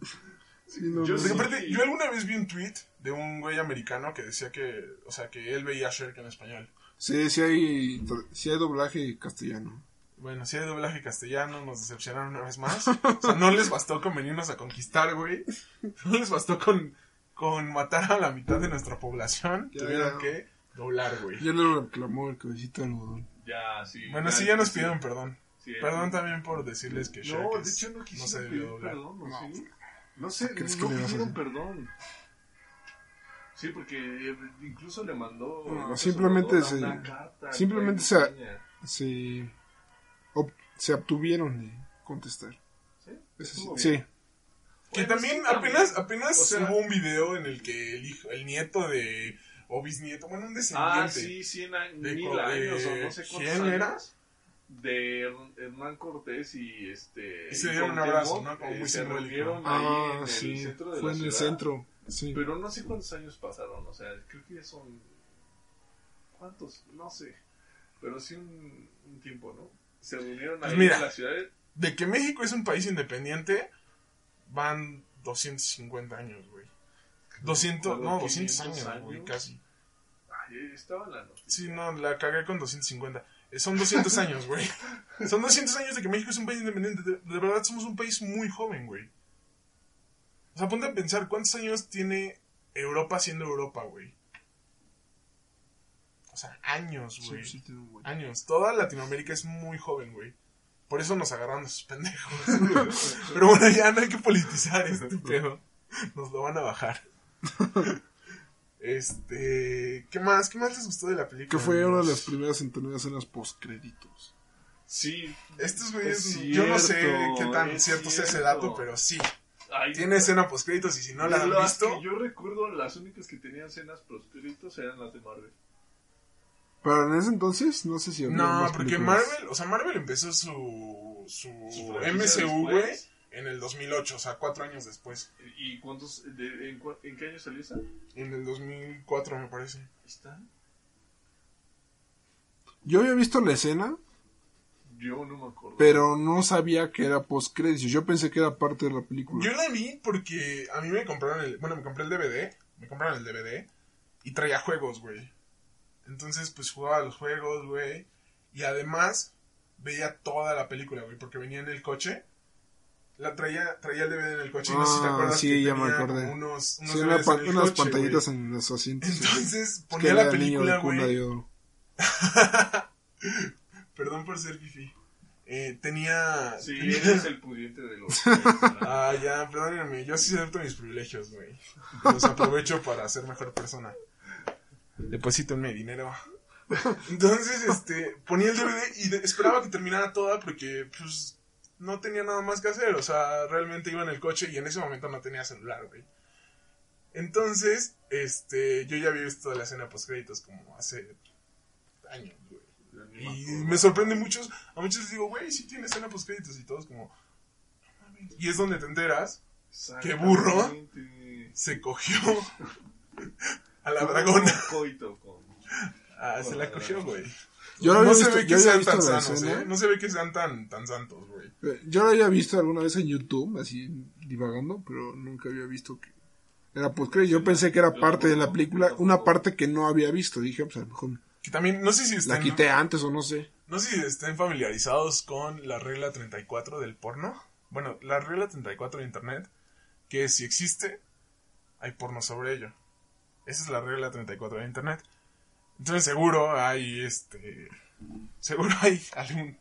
B: Sí, no,
C: Yo
B: no.
A: Porque
C: sí.
A: aparte, yo alguna vez vi un tweet de un güey americano que decía que, o sea, que él veía Shrek en español.
B: Sí, sí hay, sí hay doblaje castellano.
A: Bueno, si hay doblaje castellano, nos decepcionaron una vez más. O sea, no les bastó con venirnos a conquistar, güey. No les bastó con, con matar a la mitad de nuestra población.
B: Ya,
A: Tuvieron
B: ya.
A: que doblar, güey.
B: Ya le reclamó el cabecito de algodón.
C: Ya, sí.
A: Bueno, sí, ya nos
C: sí.
A: pidieron perdón.
C: Sí,
A: Perdón también por decirles que Shrek
C: No, de
A: es-
C: hecho no
A: no
C: quisieron
A: se debió
C: pedir
A: doblar.
C: perdón, ¿no?
B: No.
C: ¿Sí? No sé,
B: ¿Qué crees que
C: no pidieron perdón. Sí, Sí, porque incluso le mandó.
B: No, simplemente se-
C: una carta
B: simplemente se- se, ob- se obtuvieron de contestar.
C: ¿Sí?
B: Sí. Sí.
A: Que
C: Bueno,
A: también
C: sí,
A: apenas, apenas
C: O sea-
A: hubo un video en el que el hijo, el nieto de, o bisnieto, bueno, un descendiente.
C: Ah, sí, cien años,
A: De
C: mil
A: de-
C: años o no sé cuántos
A: ¿quién
C: años.
A: era?
C: De Her- Hernán Cortés y este.
A: Y se dieron un abrazo, ¿no? Como
C: eh,
A: muy
C: se reunieron
B: Ah,
C: ahí en
B: sí.
C: el centro de
B: Fue
C: la
B: en el
C: ciudad.
B: centro. Sí.
C: Pero no sé cuántos años pasaron, o sea, creo que ya son. ¿Cuántos? No sé. Pero sí un, un tiempo, ¿no? Se reunieron
A: Pues
C: ahí
A: mira.
C: en la ciudad.
A: De que México es un país independiente, van 250 años, güey. 200, no, 200 años,
C: 500
A: güey,
C: años.
A: casi.
C: Ay, estaba en la noche.
A: Sí, no, la cagué con 250. Son 200 años, güey. Son 200 años de que México es un país independiente. De, de verdad, somos un país muy joven, güey. O sea, ponte a pensar, ¿cuántos años tiene Europa siendo Europa, güey? O sea, años, güey.
B: Sí, sí,
A: Años. Toda Latinoamérica es muy joven, güey. Por eso nos agarraron esos pendejos. Pero bueno, ya no hay que politizar este pedo. Nos lo van a bajar. Este, ¿qué más? ¿Qué más les gustó de la película?
B: Que fue una de las primeras en tener escenas postcréditos.
C: Sí.
A: Estos güeyes,
C: Es
A: yo no sé qué tan
C: es
A: cierto sea ese dato, pero sí.
C: Ay,
A: Tiene escena post créditos y si no la han visto,
C: que yo recuerdo, las únicas que tenían escenas prosperitos eran las de Marvel.
B: Pero en ese entonces, no sé si había
A: no,
B: más
A: porque
B: películas.
A: Marvel, o sea, Marvel empezó su, su
C: Su
A: MCU, güey. En el 2008, o sea, cuatro años después.
C: ¿Y cuántos? de- en, en qué año salió esa?
A: En el 2004, me parece.
C: está.
B: Yo había visto la escena,
C: Yo no me acuerdo.
B: pero no sabía que era postcréditos. Yo pensé que era parte de la película.
A: Yo la vi porque a mí me compraron el, bueno, me compré el DVD, me compraron el DVD y traía juegos, güey. Entonces, pues jugaba los juegos, güey. Y además veía toda la película, güey, porque venía en el coche. La traía, traía el DVD en el coche y no sé si te
B: Ah,
A: acuerdas
B: sí,
A: que
B: ya me
A: tenía
B: acordé.
A: como unos, unos
B: Sí, una
A: DVDs
B: pan-
A: en el
B: unas
A: coche,
B: pantallitas en los asientos. sí.
A: Entonces
B: Es que
A: ponía la película, güey.
B: de oro.
A: Perdón por ser fifi. Eh, tenía...
C: Sí,
A: tenía-
C: él es el pudiente de los.
A: Ah, ya, perdónenme, yo sí acepto mis privilegios, güey. Los aprovecho para ser mejor persona. Deposítenme dinero. Entonces, este, ponía el DVD y esperaba que terminara toda porque, pues, no tenía nada más que hacer. O sea, realmente iba en el coche y en ese momento no tenía celular, güey. Entonces, este, yo ya había visto la escena post créditos como hace años, güey. Y me sorprende muchos, a muchos les digo, güey, sí tiene escena post créditos y todos como, y es donde te enteras, ¡Qué burro! Se cogió a la dragona. Ah, se la cogió, güey.
B: Yo la
A: No se ve que sean tan
B: la
A: sanos. ¿eh? No se ve que sean tan, tan santos, güey.
B: Yo la había visto alguna vez en YouTube, así divagando, pero nunca había visto que era postcrédito. Yo pensé que era parte de la película, una parte que no había visto. Dije, pues a lo mejor
A: Que también, no sé si
B: la
A: están,
B: quité antes o no sé.
A: no sé si estén familiarizados con la regla 34 del porno. Bueno, la regla 34 de internet, que si existe, hay porno sobre ello. Esa es la regla 34 de internet. Entonces seguro hay este Seguro hay algún...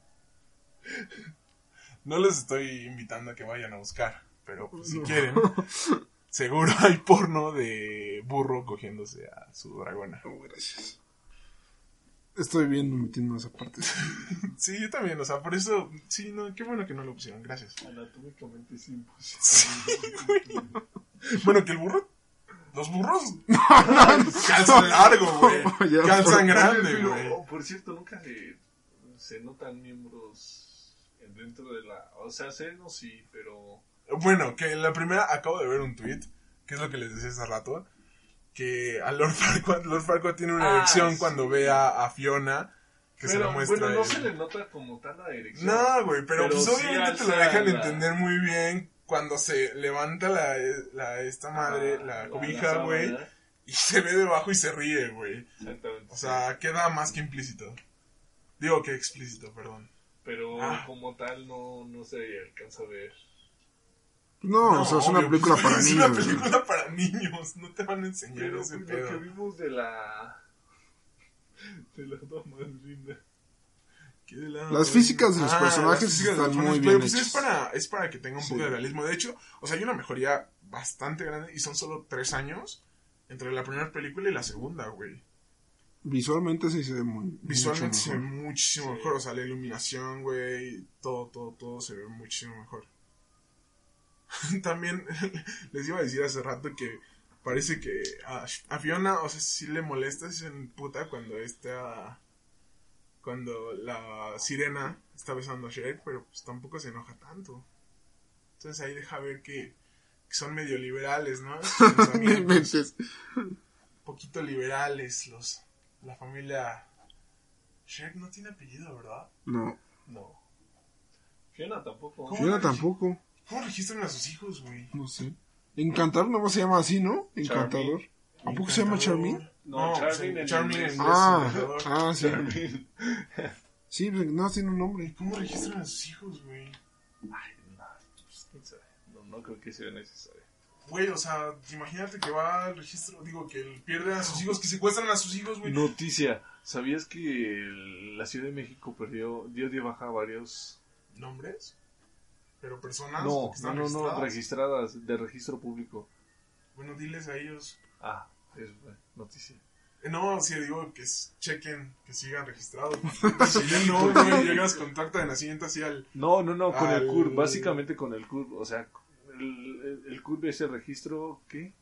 A: No les estoy invitando a que vayan a buscar, pero pues, si
B: No.
A: quieren, seguro hay porno de burro cogiéndose a su dragona.
B: Oh, gracias. Estoy viendo metiendo esa parte.
A: Sí, yo también, o sea, por eso, sí, no, qué bueno que no lo pusieron, gracias.
C: Anatómicamente es imposible.
A: Sí, güey. Bueno, que el burro. Los burros calzan largo, güey. Calzan grande,
C: Pero,
A: güey.
C: oh, por cierto, nunca se, se notan miembros dentro de la... O sea, senos sí, pero...
A: Bueno, que en la primera acabo de ver un tweet, que es lo que les decía hace rato, que a Lord Farquaad, Lord Farquaad tiene una
C: Ah,
A: erección
C: sí.
A: cuando ve a, a Fiona, que se la muestra.
C: bueno, no
A: él.
C: se le nota como tal la dirección.
A: No, güey, pero,
C: Pero
A: pues
C: sí
A: obviamente te lo dejan
C: la-
A: entender muy bien cuando se levanta la, la esta madre,
C: Ah,
A: la cobija, güey, y se ve debajo y se ríe, güey.
C: Exactamente.
A: O sea, queda más que implícito. Digo que explícito, perdón.
C: pero
A: ah.
C: como tal no, no se alcanza a ver.
B: No, o sea, es una
A: obvio,
B: película
A: pues,
B: para
A: es
B: niños.
A: una
B: güey.
A: película para niños, no te van a enseñar
C: Pero
A: ese
C: pues, lo que
A: pedo.
C: vimos de la... De la dama linda.
A: ¿Qué de la-
B: Las físicas de los
A: Ah,
B: personajes están muy bien
A: pero, pues, es para, es para que tenga un poco de realismo. De hecho, o sea, hay una mejoría bastante grande y son solo tres años entre la primera película y la segunda, güey.
B: Visualmente sí se ve muy.
A: Visualmente
B: mucho
A: se ve muchísimo
C: Sí.
A: mejor, o sea, la iluminación, güey, todo, todo, todo se ve muchísimo mejor. También les iba a decir hace rato que parece que a, a Fiona, o sea, sí le molesta, sí se puta cuando está, cuando la sirena está besando a Shrek, pero pues tampoco se enoja tanto. Entonces ahí deja ver que, que son medio liberales, ¿no?
B: Inventes.
A: poquito liberales los la familia Shrek no tiene apellido, ¿verdad?
B: No,
C: No. Fiona tampoco.
A: ¿Cómo?
B: Fiona tampoco.
A: ¿Cómo registran a sus hijos, güey?
B: No sé. Encantador no se llama así, ¿no? Encantador. ¿A poco se llama Charmin?
C: No, Charmin en
A: Charmin
C: inglés.
B: Ah, ah, sí.
C: Charmin.
B: Sí, pues, no tiene un nombre.
A: ¿Cómo registran a sus hijos, güey?
C: Ay, no, pues, quién sabe. No, no creo que sea necesario.
A: Güey, o sea, imagínate que va al registro, digo, que él pierde a sus hijos, que secuestran a sus hijos, güey.
C: Noticia. ¿Sabías que el- la Ciudad de México perdió, dio de baja varios...
A: ¿Nombres? ¿Pero personas?
C: No,
A: que están
C: no, no, no,
A: registradas?
C: registradas de registro público.
A: Bueno, diles a ellos.
C: Ah, eso fue noticia.
A: Eh, No, si digo que chequen, que sigan registrados. si ya no, güey, llegas con tu acta de nacimiento así al...
C: No, no, no, con
A: Al-
C: el CURP, básicamente con el CURP, o sea, el, el, el CURP es el registro, ¿qué?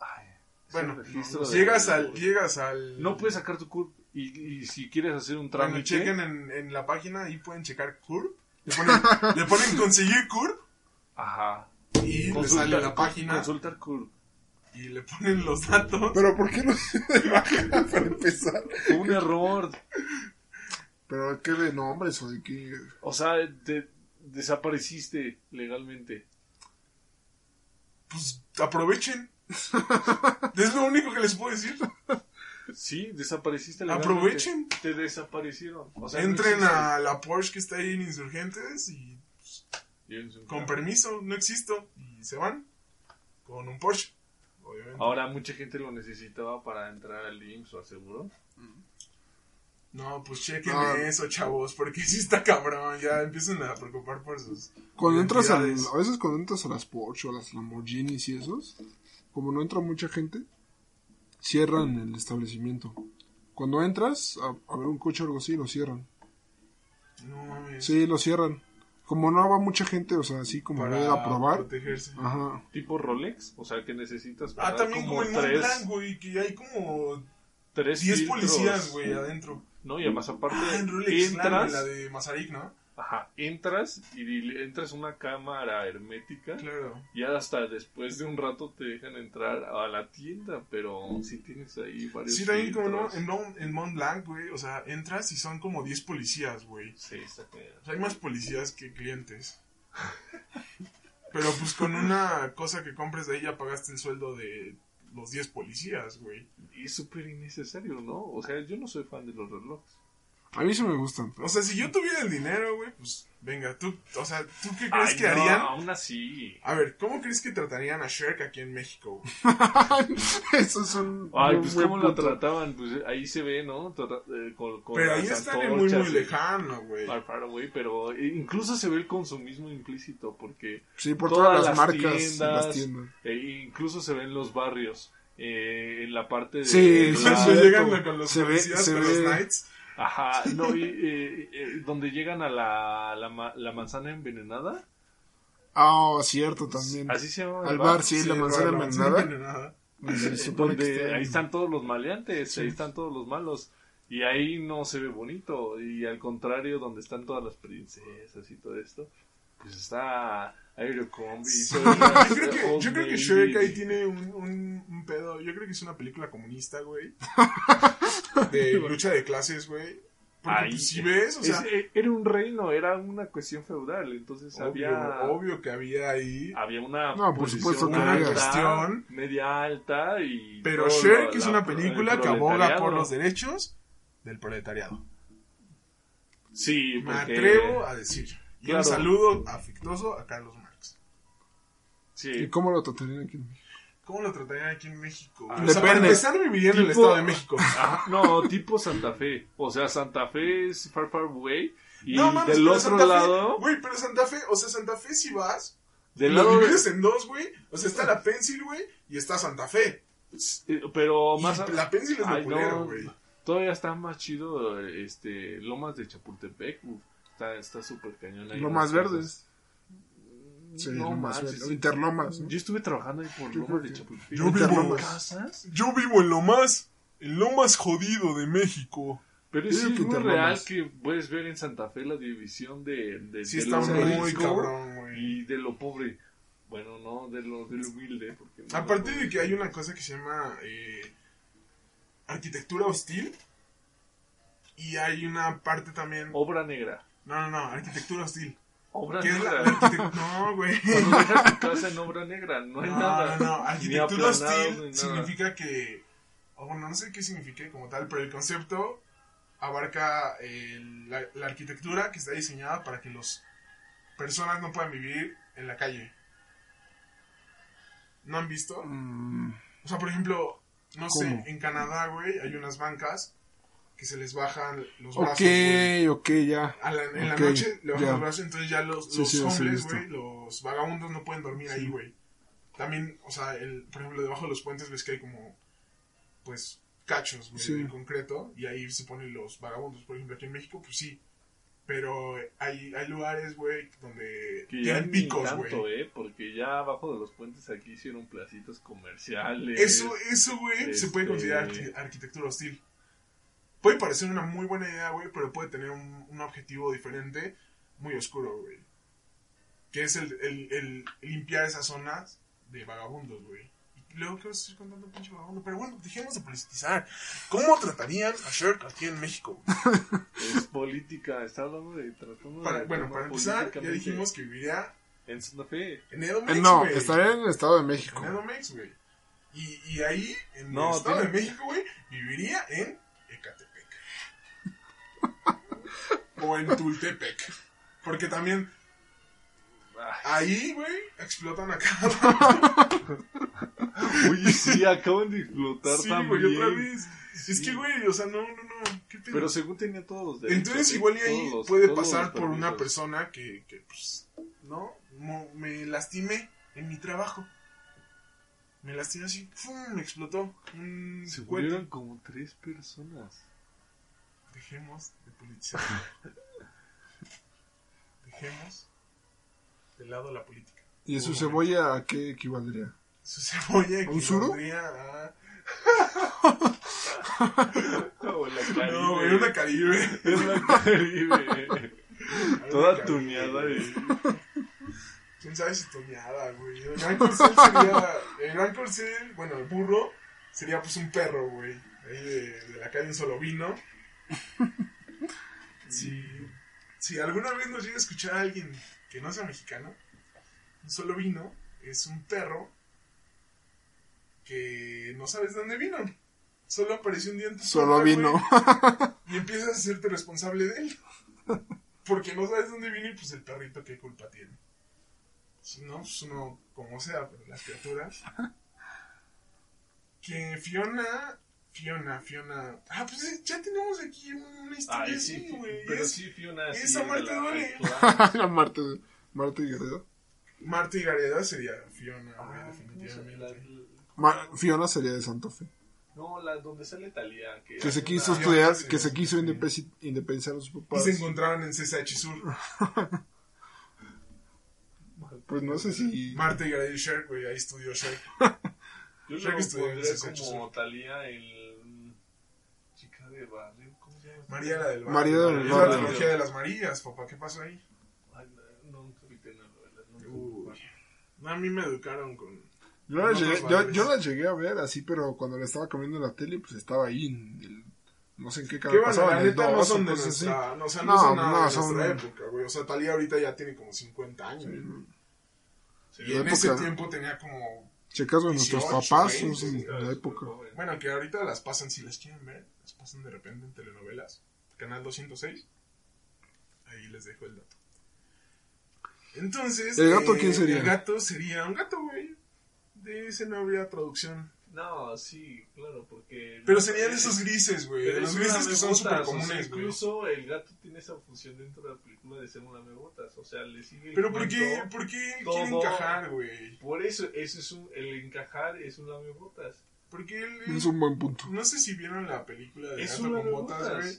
C: Ay, es el
A: Bueno,
C: registro de-
A: llegas al... Llegas al...
C: No puedes sacar tu CURP y, y si quieres hacer un
A: Bueno,
C: trámite...
A: chequen en, en la página, ahí pueden checar CURP. Le ponen, le ponen conseguir CURP
C: Ajá.
A: y le
C: Consulta-
A: sale la página
C: Consultar CURP.
A: Y le ponen los datos.
B: Pero ¿por qué no se baja para empezar?
C: Fue un error.
B: ¿Pero qué de nombres o de qué?
C: O sea, te desapareciste legalmente.
A: Pues aprovechen. es lo único que les puedo decir.
C: Sí, desapareciste legalmente.
A: Aprovechen.
C: Te desaparecieron. O sea,
A: Entren a la Porsche que está ahí en Insurgentes y
C: un
A: con permiso, no existo. Y se van con un Porsche. Obviamente.
C: Ahora mucha gente lo necesitaba para entrar al IMSS o al seguro.
A: No, pues chequen
B: No.
A: eso, chavos, porque sí está cabrón. Ya empiezan a preocupar por sus.
B: Cuando entras a,
A: identidades.
B: a veces cuando entras a las Porsche o a las Lamborghinis y esos, como no entra mucha gente, cierran el establecimiento. Cuando entras a, a ver un coche o algo así, lo cierran.
A: No mames.
B: Sí, lo cierran. Como no va mucha gente, o sea, así como
A: para
B: a probar.
A: protegerse.
B: Ajá.
C: Tipo Rolex, o sea que necesitas
A: Ah,
C: pagar
A: también como,
C: como
A: en
C: tres,
A: Blanc, güey, que hay como
C: tres
A: 10
C: filtros.
A: policías, güey, adentro.
C: No, y además aparte
A: Ah, en Rolex,
C: entras,
A: claro, la de Mazarik, ¿no?
C: Ajá, entras y entras a una cámara hermética
A: Claro.
C: y hasta después de un rato te dejan entrar a la tienda, pero si tienes ahí varios
A: Sí, también como no, en, Mont- en Mont Blanc, güey, o sea, entras y son como 10 policías, güey.
C: Sí, está cañón.
A: O sea, hay más policías que clientes. Pero pues con una cosa que compres de ahí ya pagaste el sueldo de los 10 policías, güey.
C: Y es súper innecesario, ¿no? O sea, yo no soy fan de los relojes.
B: A mí sí me gustan.
A: O sea, si yo tuviera el dinero, güey, pues venga, tú, o sea, ¿tú qué crees
C: Ay,
A: que
C: no,
A: harían?
C: aún así.
A: A ver, ¿cómo crees que tratarían a Shrek aquí en México? güey?
B: Eso es un.
C: Ay,
B: un
C: pues
B: buen
C: cómo lo trataban, pues ahí se ve, ¿no? Trata- eh, con, con
A: Pero ahí están muy, muy lejano, güey.
C: Far, far away, pero incluso se ve el consumismo implícito porque
B: Sí, por
C: todas
B: todas, las,
C: las
B: marcas
C: tiendas,
B: las tiendas.
C: e incluso se ve en los barrios, eh, en la parte de...
B: Sí,
C: la-
B: cierto.
A: llegan con los
B: Se ve-
A: policías,
B: se
A: con
B: ve-
A: los knights.
C: Ajá, no, y, eh, eh, donde llegan a la, la, ma- la manzana envenenada,
B: Ah, cierto, también.
C: así se llama.
B: Al bar, sí, la
A: Sí,
B: manzana
A: la manzana
B: envenenada.
A: envenenada.
B: Se supone que
C: donde
B: está-
C: ahí están todos los maleantes, ahí están todos los malos. Y ahí no se ve bonito. Y al contrario, donde están todas las princesas y todo esto, pues está Aerocombi.
A: Yo creo que, yo creo que. Shrek ahí tiene un, un, un pedo. Yo creo que es una película comunista, güey. De lucha de clases, güey. Porque
C: Ahí,
A: pues, si ves, o sea,
C: era un reino, era una cuestión feudal. Entonces
A: obvio,
C: había,
A: obvio que había ahí.
C: había una
B: No, por
C: posición
B: supuesto que
C: alta.
A: Cuestión.
C: media alta y
A: Pero Shrek es una
C: el
A: película que aboga por los derechos del proletariado.
C: Sí,
A: Me atrevo a decir. Y
C: Claro.
A: un saludo afectuoso a Carlos Marx.
C: sí.
B: ¿Y cómo lo tratarían aquí?
A: ¿Cómo lo tratarían aquí en México?
C: Ah,
A: o sea, para empezar, viviría en el
C: Tipo-
A: Estado de México.
C: Ajá, no, tipo Santa Fe. O sea, Santa Fe es Far Far Away. Y
A: no mames,
C: del
A: pero
C: otro
A: Santa Fe-
C: lado,
A: Güey, pero Santa Fe, o sea, Santa Fe si vas,
C: del
A: lo
C: lado de-
A: divides en dos, güey. O sea, está la Pencil, güey, y está Santa Fe.
C: eh, pero más
A: la Pencil es
C: Ay,
A: lo culero,
C: no,
A: güey.
C: Todavía está más chido este Lomas de Chapultepec. está está súper cañón ahí.
B: Lomas verdes. Sí,
C: No
B: Lomas
C: manches, sí.
B: Interlomas. ¿no?
C: Yo estuve trabajando ahí por
B: Yo
C: Lomas de Chapultepec.
A: yo
C: ¿Hay
A: vivo-
C: casas?
A: Yo vivo en lo más, en lo más jodido de México.
C: Pero sí es muy real que puedes ver en Santa Fe la división de, de,
A: Sí
C: de
A: está
C: lo
A: muy
C: rico
A: cabrón, güey.
C: y de lo pobre. Bueno, no, de lo, de lo humilde. Porque no-
A: Aparte de que hay una cosa que se llama eh, arquitectura hostil. Y hay una parte también...
C: Obra negra.
A: No, no, no, arquitectura hostil.
C: Obra
A: ¿Qué es la,
C: negra.
A: arquitect- No, güey.
C: Cuando dejas tu casa en obra negra, no hay
A: No,
C: nada.
A: no, Arquitectura hostil significa que. O bueno, no sé qué significa como tal, pero el concepto abarca el- la, la arquitectura que está diseñada para que las personas no puedan vivir en la calle. ¿No han visto?
B: Mm,
A: O sea, por ejemplo, no sé, en Canadá, güey, hay unas bancas que se les bajan los
B: ok,
A: brazos.
B: ok, ya.
A: A la- en
B: Ok,
A: la noche le bajan
B: ya.
A: los brazos, entonces ya los,
B: Sí,
A: los
B: sí,
A: hombres, güey, los vagabundos no pueden dormir ahí, güey. También, o sea, el, por ejemplo, debajo de los puentes ves que hay como, pues, cachos, güey,
B: Sí.
A: de concreto, y ahí se ponen los vagabundos. Por ejemplo, aquí en México, pues sí. Pero hay, hay lugares, güey, donde
C: Que ya
A: picos,
C: tanto,
A: güey.
C: ¿eh? Porque ya abajo de los puentes aquí hicieron placitos comerciales.
A: Eso, eso, güey, se puede
C: Este-
A: considerar arqui- arquitectura hostil. Puede parecer una muy buena idea, güey, pero puede tener un, un objetivo diferente, muy oscuro, güey. Que es el, el, el limpiar esas zonas de vagabundos, güey. Y luego, ¿qué vas a hacer con tanto pinche vagabundo? Pero bueno, dejemos de politizar. ¿Cómo tratarían a Shrek aquí en México?
C: Es política, está hablando de tratando
A: Para-
C: de
A: bueno, para empezar, ya dijimos que viviría
C: En Santa Fe.
A: en Edomex,
B: Eh, no, estaría en el Estado de México.
A: En Edomex, güey. Y, y ahí, en
C: No,
A: el Estado
C: tiene-
A: de México, güey, viviría en. O en Tultepec. Porque también ahí, güey, explotan a cada rato.
C: Oye, sí, acaban de explotar
A: Sí,
C: también.
A: güey, otra vez. Es que, güey, o sea, no, no, no.
C: Pero según tenía todos derechos.
A: Entonces,
C: ¿eh?
A: igual y ahí
C: los-
A: puede pasar por una persona que, que pues, ¿no? Mo- me lastimé en mi trabajo. Me lastimé así, ¡pum! Me explotó
C: Se murieron como tres personas.
A: Dejemos de politizar. Dejemos de lado la política.
B: ¿Y su cebolla a qué equivaldría?
A: Su cebolla equivaldría a...
C: O la Caribe.
A: No, güey, una Caribe.
C: Es la Caribe. Toda tuneada. Y-
A: ¿Quién sabe si toñada, güey? El gran corcel sería... El gran corcel, bueno, el burro, sería pues un perro, güey. Ahí de, de la calle un solo vino. Si, si alguna vez nos llega a escuchar a alguien que no sea mexicano, un solo vino es un perro que no sabes de dónde vino. Solo apareció un día en tu
B: Solo
A: puerta,
B: vino.
A: y empiezas a hacerte responsable de él. Porque no sabes dónde viene y pues el perrito qué culpa tiene. Si no, pues uno como sea, pero las criaturas. Que Fiona, Fiona, Fiona. Ah, pues eh, ya tenemos aquí una historia
C: Ay,
A: así,
C: sí,
A: güey.
C: pero
A: Es
C: sí, Fiona.
A: es
C: sí,
A: amarte
C: de la
A: duele.
B: La Marta, Marta y Gareda.
A: Marta y Gareda sería Fiona, güey,
C: Ah,
A: definitivamente.
C: La-
B: Fiona sería de Santa Fe.
C: No, la donde sale Talía. Que
B: Que se quiso
C: una-
B: estudiar,
A: sí,
B: que se quiso independizar de sus
A: Y
B: papás.
A: se encontraron en CSH Sur.
B: Pues no sé si.
A: Marta y Gareda y Shark, güey, ahí estudió Shark.
C: Yo
A: Creo
C: lo
A: que estudió en CSH
C: como
A: Sur.
C: Talía el chica de barrio. ¿Cómo se llama?
A: María la del barrio.
B: María la del
A: Es
B: barrio.
A: la trilogía de las Marías, papá, ¿qué pasó ahí?
C: Ay, no, no, no
A: Uy. No, a mí me educaron con...
B: Yo la, llegué, yo,
A: valores.
B: yo la llegué a ver así, pero cuando la estaba comiendo en la tele, pues estaba ahí en el. No sé en qué canal
A: bueno,
B: pasaba.
A: la
B: en el
A: neta no
B: 2 o
A: son de
B: así.
A: No, o sea, no,
B: No,
A: son nada
B: no,
A: de
B: son-
A: nuestra época, güey. O sea, Talía ahorita ya tiene como 50 años.
C: Sí,
A: Y en
B: época.
A: ese tiempo tenía como...
B: Si acaso nuestros
A: 18,
B: papás
A: 20,
B: son
C: Era
B: de la época.
A: Bueno, que ahorita las pasan, si las quieren ver, las pasan de repente en telenovelas. Canal 206. Ahí les dejo el dato. Entonces...
B: ¿El gato
A: eh,
B: quién sería?
A: El gato sería un gato, güey. De ese no habría traducción.
C: No, sí, claro, porque...
A: Pero serían
C: es-
A: esos grises, güey. Los
C: es
A: grises que son súper
C: o sea,
A: comunes, güey.
C: Incluso el gato tiene esa función dentro de la película de ser un lamebotas. O sea, le sigue el
A: Pero ¿por qué. ¿por qué él quiere encajar, güey?
C: Por eso, eso es un, el encajar es un lamebotas.
A: Porque él...
B: Es un buen punto.
A: No sé si vieron la película de
C: Es
A: Gato con botas, güey.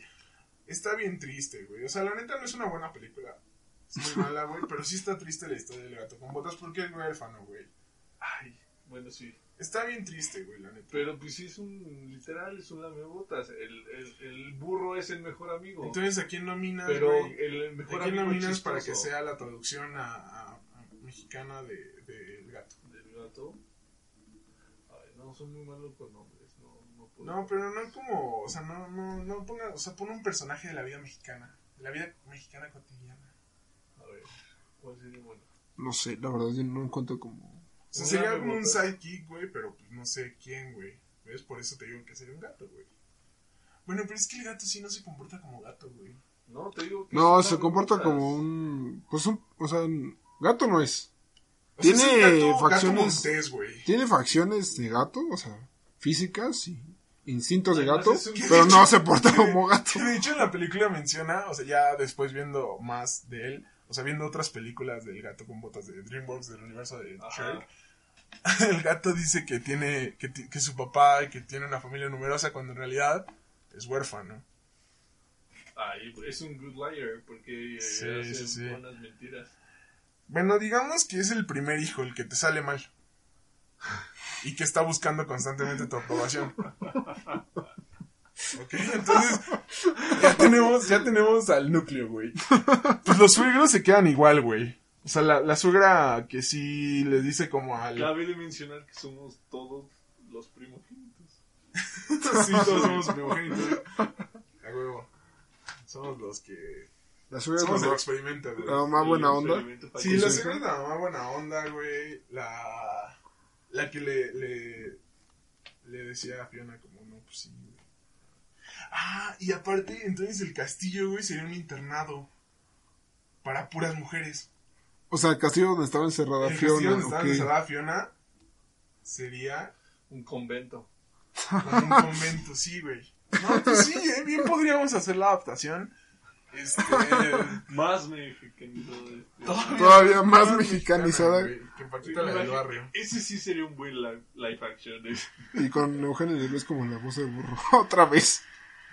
A: Está bien triste, güey. O sea, la neta no es una buena película. Es muy mala, güey. Pero sí está triste la historia del gato con botas porque es huérfano, güey.
C: Ay, bueno, sí.
A: Está bien triste, güey, la neta.
C: Pero pues sí es un, literal, es un lamebotas. El, el, el burro es el mejor amigo.
A: Entonces, ¿a quién nominas,
C: pero
A: güey?
C: el, el
A: ¿A quién
C: amigo
A: nominas para que sea la traducción a, a- a mexicana de, de El gato?
C: del gato. Ay, no, son muy malos con nombres. No, no puedo.
A: No, pero no como, o sea, no, no, no ponga, o sea, pon un personaje de la vida mexicana, de la vida mexicana cotidiana.
C: A ver, ¿cuál sería bueno?
B: No sé, la verdad yo no encuentro como.
A: Sea, sería como un sidekick, güey, pero pues no sé quién, güey. ¿Ves? Por eso te digo que sería un gato, güey. Bueno, pero es que el gato sí no se comporta como gato, güey.
C: No, te digo que
B: No, se comporta como un. Pues un. O sea, gato no es.
A: O sea,
B: Tiene
A: es un gato,
B: facciones-
A: Gato montés, güey.
B: Tiene facciones de gato, o sea, físicas y instintos de gato, pero no se porta como gato.
A: De hecho en la película menciona, o sea, ya después viendo más de él, o sea, viendo otras películas del gato con botas de DreamWorks, del universo de
C: Ajá.
A: Shrek, el gato dice que tiene, que, su papá y que tiene una familia numerosa cuando en realidad es huérfano.
C: Ay, es un good liar porque
A: Sí,
C: hace
A: sí, sí.
C: buenas mentiras.
A: Bueno, digamos que es el primer hijo el que te sale mal. Y que está buscando constantemente tu aprobación. Ok, entonces ya tenemos, ya tenemos al núcleo, güey. Pues los suegros se quedan igual, güey. O sea, la, la suegra que sí les dice como al...
C: Cabe de mencionar que somos todos los primogénitos.
A: sí, todos somos primogénitos. A huevo. Somos los que...
B: La suya
A: Somos el
B: es
A: experimento, güey.
B: la más buena onda.
A: Sí, la suegra es la mamá buena onda, güey. La, la que le, le, le decía a Fiona como, no, pues sí, güey. Ah, y aparte, entonces el castillo, güey, sería un internado para puras mujeres.
B: O sea, el castillo donde estaba encerrada
A: el castillo
B: Fiona.
A: donde estaba encerrada Fiona sería
C: Un convento.
A: un convento, sí, güey. No, pues sí, eh, bien podríamos hacer la adaptación. Este,
C: Más mexicanizado. Este.
B: Todavía más mexicanizada.
A: que Paquita la del barrio.
C: Ese sí sería un buen li- live action. ese.
B: Y con Eugenio Derbez como la voz del burro. Otra vez.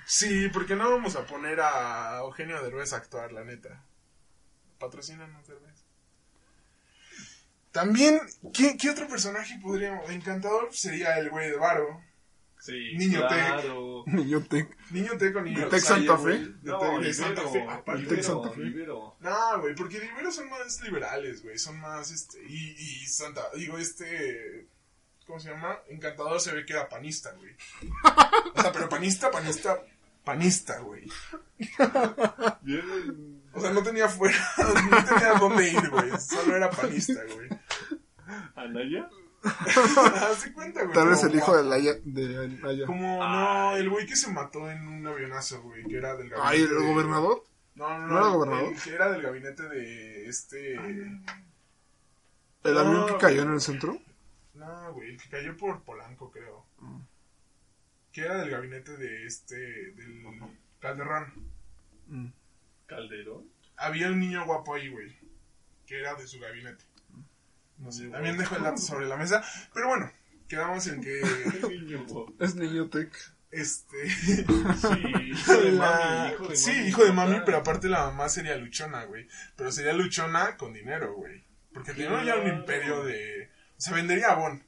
A: Sí, porque no vamos a poner a Eugenio Derbez a actuar, la neta. Patrocínanos, Derbez. También, ¿qué, qué otro personaje podríamos...? Encantador sería el güey de Varo.
C: Sí,
A: Niño
C: claro.
B: Niño Tec.
A: Niño Teco, niño
B: ¿De Tex
A: Salle,
B: Santa
A: güey.
B: Fe?
C: No, Libero,
A: Santa Fe.
B: Tex
C: Libero,
B: Santa Fe.
C: Libero.
A: No, güey, porque liberos son más liberales, güey. Son más, este... Y, y Santa... Digo, este... ¿Cómo se llama? Encantador se ve que era panista, güey. O sea, pero panista, panista... Panista, güey.
C: Bien,
A: O sea, no tenía fuera... No tenía dónde ir, güey. Solo era panista, güey.
C: Anaya.
A: De cuenta, güey.
B: Tal vez el hijo de Laia.
A: Como, no, el güey que se mató en un avionazo, güey, que era del gabinete.
B: Ay, ¿el
A: de-
B: gobernador?
A: No, no, no.
B: ¿No era
A: el-
B: gobernador?
A: que era del gabinete de este.
B: ¿El
A: No,
B: avión que
A: güey.
B: cayó en el centro?
A: No, güey, el que cayó por Polanco, creo. Que era del gabinete de este. del Calderón.
C: Calderón.
A: Había un niño guapo ahí, güey. Que era de su gabinete. No sé, también dejo el dato sobre la mesa. Pero bueno, quedamos en que.
C: Niño.
B: Es niño tech.
A: Este.
C: Sí, hijo de
A: la-
C: mami. Hijo de
A: sí,
C: mami.
A: hijo de mami, pero aparte la mamá sería luchona, güey. Pero sería luchona con dinero, güey. Porque tenía ya un imperio de. O sea, vendería abón.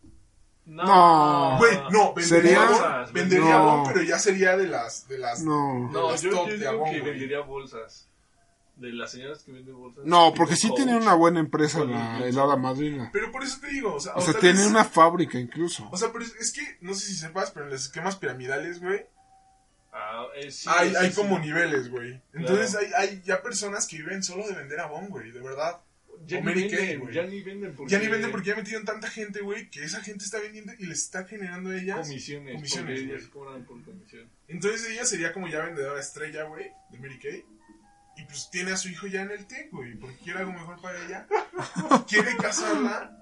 B: No.
A: Güey, no, vendería
B: Sería-
A: abón. Vendería
B: No.
A: pero ya sería de las. De las
B: No.
C: No,
A: las
C: yo,
A: top
C: yo
A: de
C: digo
A: Avon,
C: que
A: güey.
C: vendería bolsas. De las señoras que venden bolsas.
B: No, porque sí
C: Coach.
B: tenía una buena empresa la
C: el-
B: helada madrina.
A: Pero por eso te digo, o sea,
B: O sea,
A: tal
B: tiene
A: vez-
B: una fábrica incluso.
A: O sea, pero es, es que, no sé si sepas, pero en los esquemas piramidales, güey,
C: Ah, eh, sí,
A: hay,
C: sí,
A: hay
C: sí.
A: como niveles, güey. Entonces
C: Claro.
A: hay, hay ya personas que viven solo de vender abón, güey, de verdad.
C: Ya ni venden,
A: güey.
C: ya ni venden porque...
A: Ya ni venden porque ya metieron tanta gente, güey, que esa gente está vendiendo y les está generando a ellas
C: Comisiones,
A: comisiones,
C: porque
A: güey.
C: ellas cobran por comisión.
A: Entonces ella sería como ya vendedora estrella, güey, de Mary Kay. Y pues tiene a su hijo ya en el TEC, güey, porque quiere algo mejor para ella. quiere casarla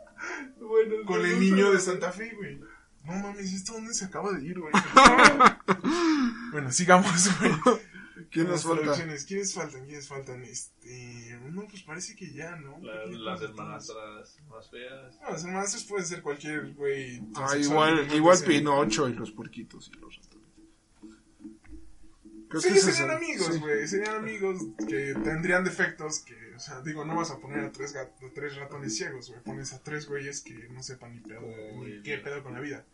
C: Bueno,
A: con
C: no,
A: el niño de Santa Fe, güey. No mames, ¿esto dónde se acaba de ir, güey? bueno, sigamos, güey.
B: ¿Quién nos
A: las
B: falta?
A: ¿Quiénes faltan? ¿Quiénes faltan? Este... No, pues parece que ya, ¿no?
C: La-
A: ¿Qué
C: las hermanastras más feas.
A: No, las hermanastras pueden ser cualquier güey.
B: Ah, igual, igual. Pinocho y los puerquitos y los ratones.
A: Sí,
B: que
A: serían amigos,
B: sí.
A: güey. Serían amigos que tendrían defectos que, o sea, digo, no vas a poner a tres, ratones ciegos, güey. Pones a tres güeyes que no sepan ni pedo, ni qué pedo con la vida.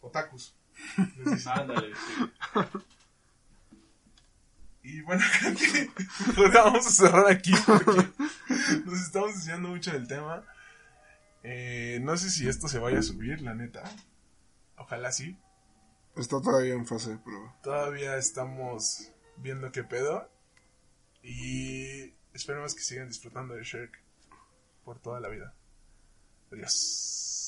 A: Otakus.
C: Ándale, sí.
A: Y bueno, creo que vamos a cerrar aquí porque nos estamos enseñando mucho del tema. Eh, no sé si esto se vaya a subir, la neta. Ojalá sí.
B: Está todavía en fase de prueba.
A: Todavía estamos viendo qué pedo. Y esperemos que sigan disfrutando de Shrek por toda la vida. Adiós.